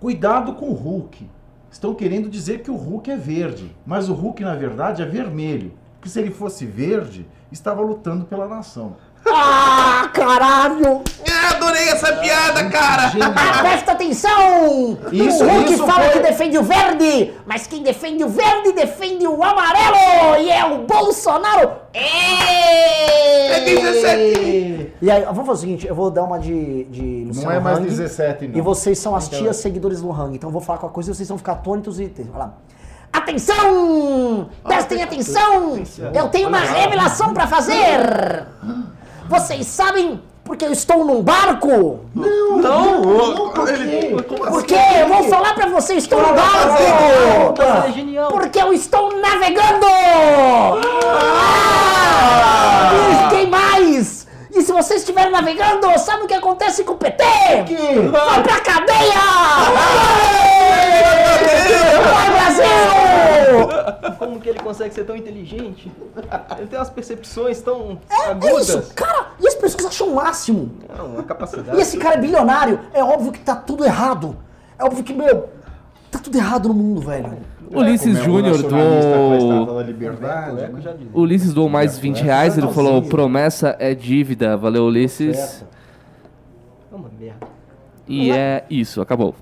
cuidado com o Hulk. Estão querendo dizer que o Hulk é verde, mas o Hulk, na verdade, é vermelho. Porque se ele fosse verde, estava lutando pela nação. Ah, caralho! Ah, adorei essa piada, cara! Ah, presta atenção! Isso, o Hulk isso fala foi- que defende o verde, mas quem defende o verde defende o amarelo! E é o Bolsonaro! Peguei 17! E aí, vamos fazer o seguinte, eu vou dar uma de, de Não é mais Hang, 17, não. E vocês são as tias seguidores do Hang, então eu vou falar com a coisa e vocês vão ficar atônitos e... Lá. Atenção! Prestem atenção! Eu tenho uma revelação pra fazer! Vocês sabem porque eu estou num barco? Não, ele. Como assim? Porque eu vou falar pra vocês, estou no barco! É. Porque eu estou navegando! Ah! E quem mais? E se vocês estiverem navegando, sabe o que acontece com o PT? Vai pra cadeia! Vai, Brasil! Como que ele consegue ser tão inteligente? Ele tem umas percepções tão É agudas. isso, cara! E as pessoas acham o máximo. Não, uma capacidade. E esse cara é bilionário. É óbvio que tá tudo errado. É óbvio que, meu, tá tudo errado no mundo, velho. Ulisses Como é Júnior nacionalista com a estátua do. da liberdade. O Eco né? Ulisses doou mais 20 reais, ele falou: promessa é dívida. Valeu, Ulisses. É uma merda. E é isso, acabou.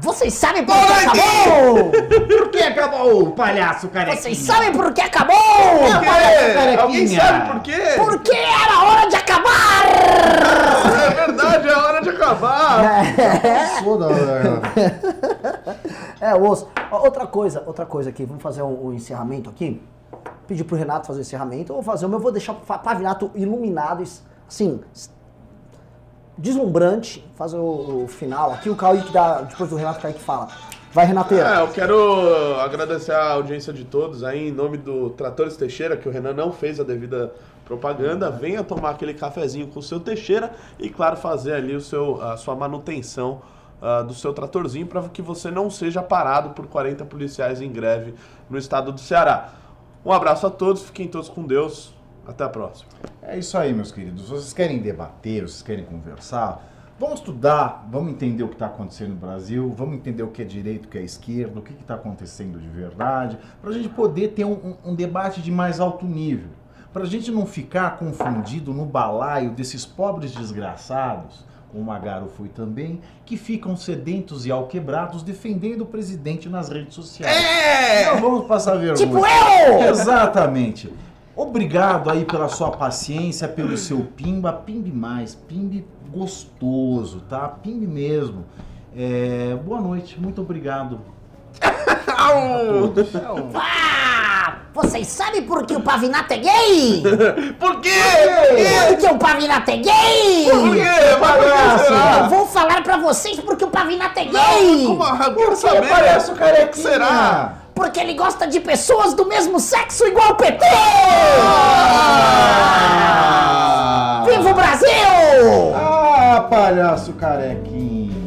Vocês sabem por que acabou? Por que acabou o palhaço carequinha? Vocês sabem por que acabou? Por quê? Alguém sabe por quê? Porque era hora de acabar! É verdade, é hora de acabar! Sou da... É, osso. Outra coisa, outra coisa aqui, vamos fazer um, um encerramento aqui. Pedir pro Renato fazer o encerramento, eu vou fazer o meu, eu vou deixar o Pavinato iluminado, assim, deslumbrante, fazer o, o final aqui, o Kaique dá, depois do Renato, Kaique fala. Vai, Renateira. É, eu quero agradecer a audiência de todos aí, em nome do Tratores Teixeira, que o Renan não fez a devida propaganda. Venha tomar aquele cafezinho com o seu Teixeira e, claro, fazer ali o seu, a sua manutenção ah, do seu tratorzinho para que você não seja parado por 40 policiais em greve no estado do Ceará. Um abraço a todos, fiquem todos com Deus. Até a próxima. É isso aí, meus queridos. Vocês querem debater, vocês querem conversar? Vamos estudar, vamos entender o que está acontecendo no Brasil, vamos entender o que é direito, o que é esquerda, o que está acontecendo de verdade, para a gente poder ter um, um- um debate de mais alto nível. Para a gente não ficar confundido no balaio desses pobres desgraçados, como o Magaro foi também, que ficam sedentos e alquebrados defendendo o presidente nas redes sociais. É! Não vamos passar vergonha. Tipo eu! Exatamente. Obrigado aí pela sua paciência, pelo seu pimba. Pimbe mais, pimbe gostoso, tá? Pimbe mesmo. É, boa noite, muito obrigado. Ah, vocês sabem por que o Pavinato é gay? Por quê? Porque o Pavinato é gay! Por quê? Por que? Eu vou falar pra vocês porque o Pavinato é gay! Como? Eu quero saber. Parece o carequinha. que será? Porque ele gosta de pessoas do mesmo sexo igual o PT! Ah, Viva o Brasil! ah palhaço carequinha.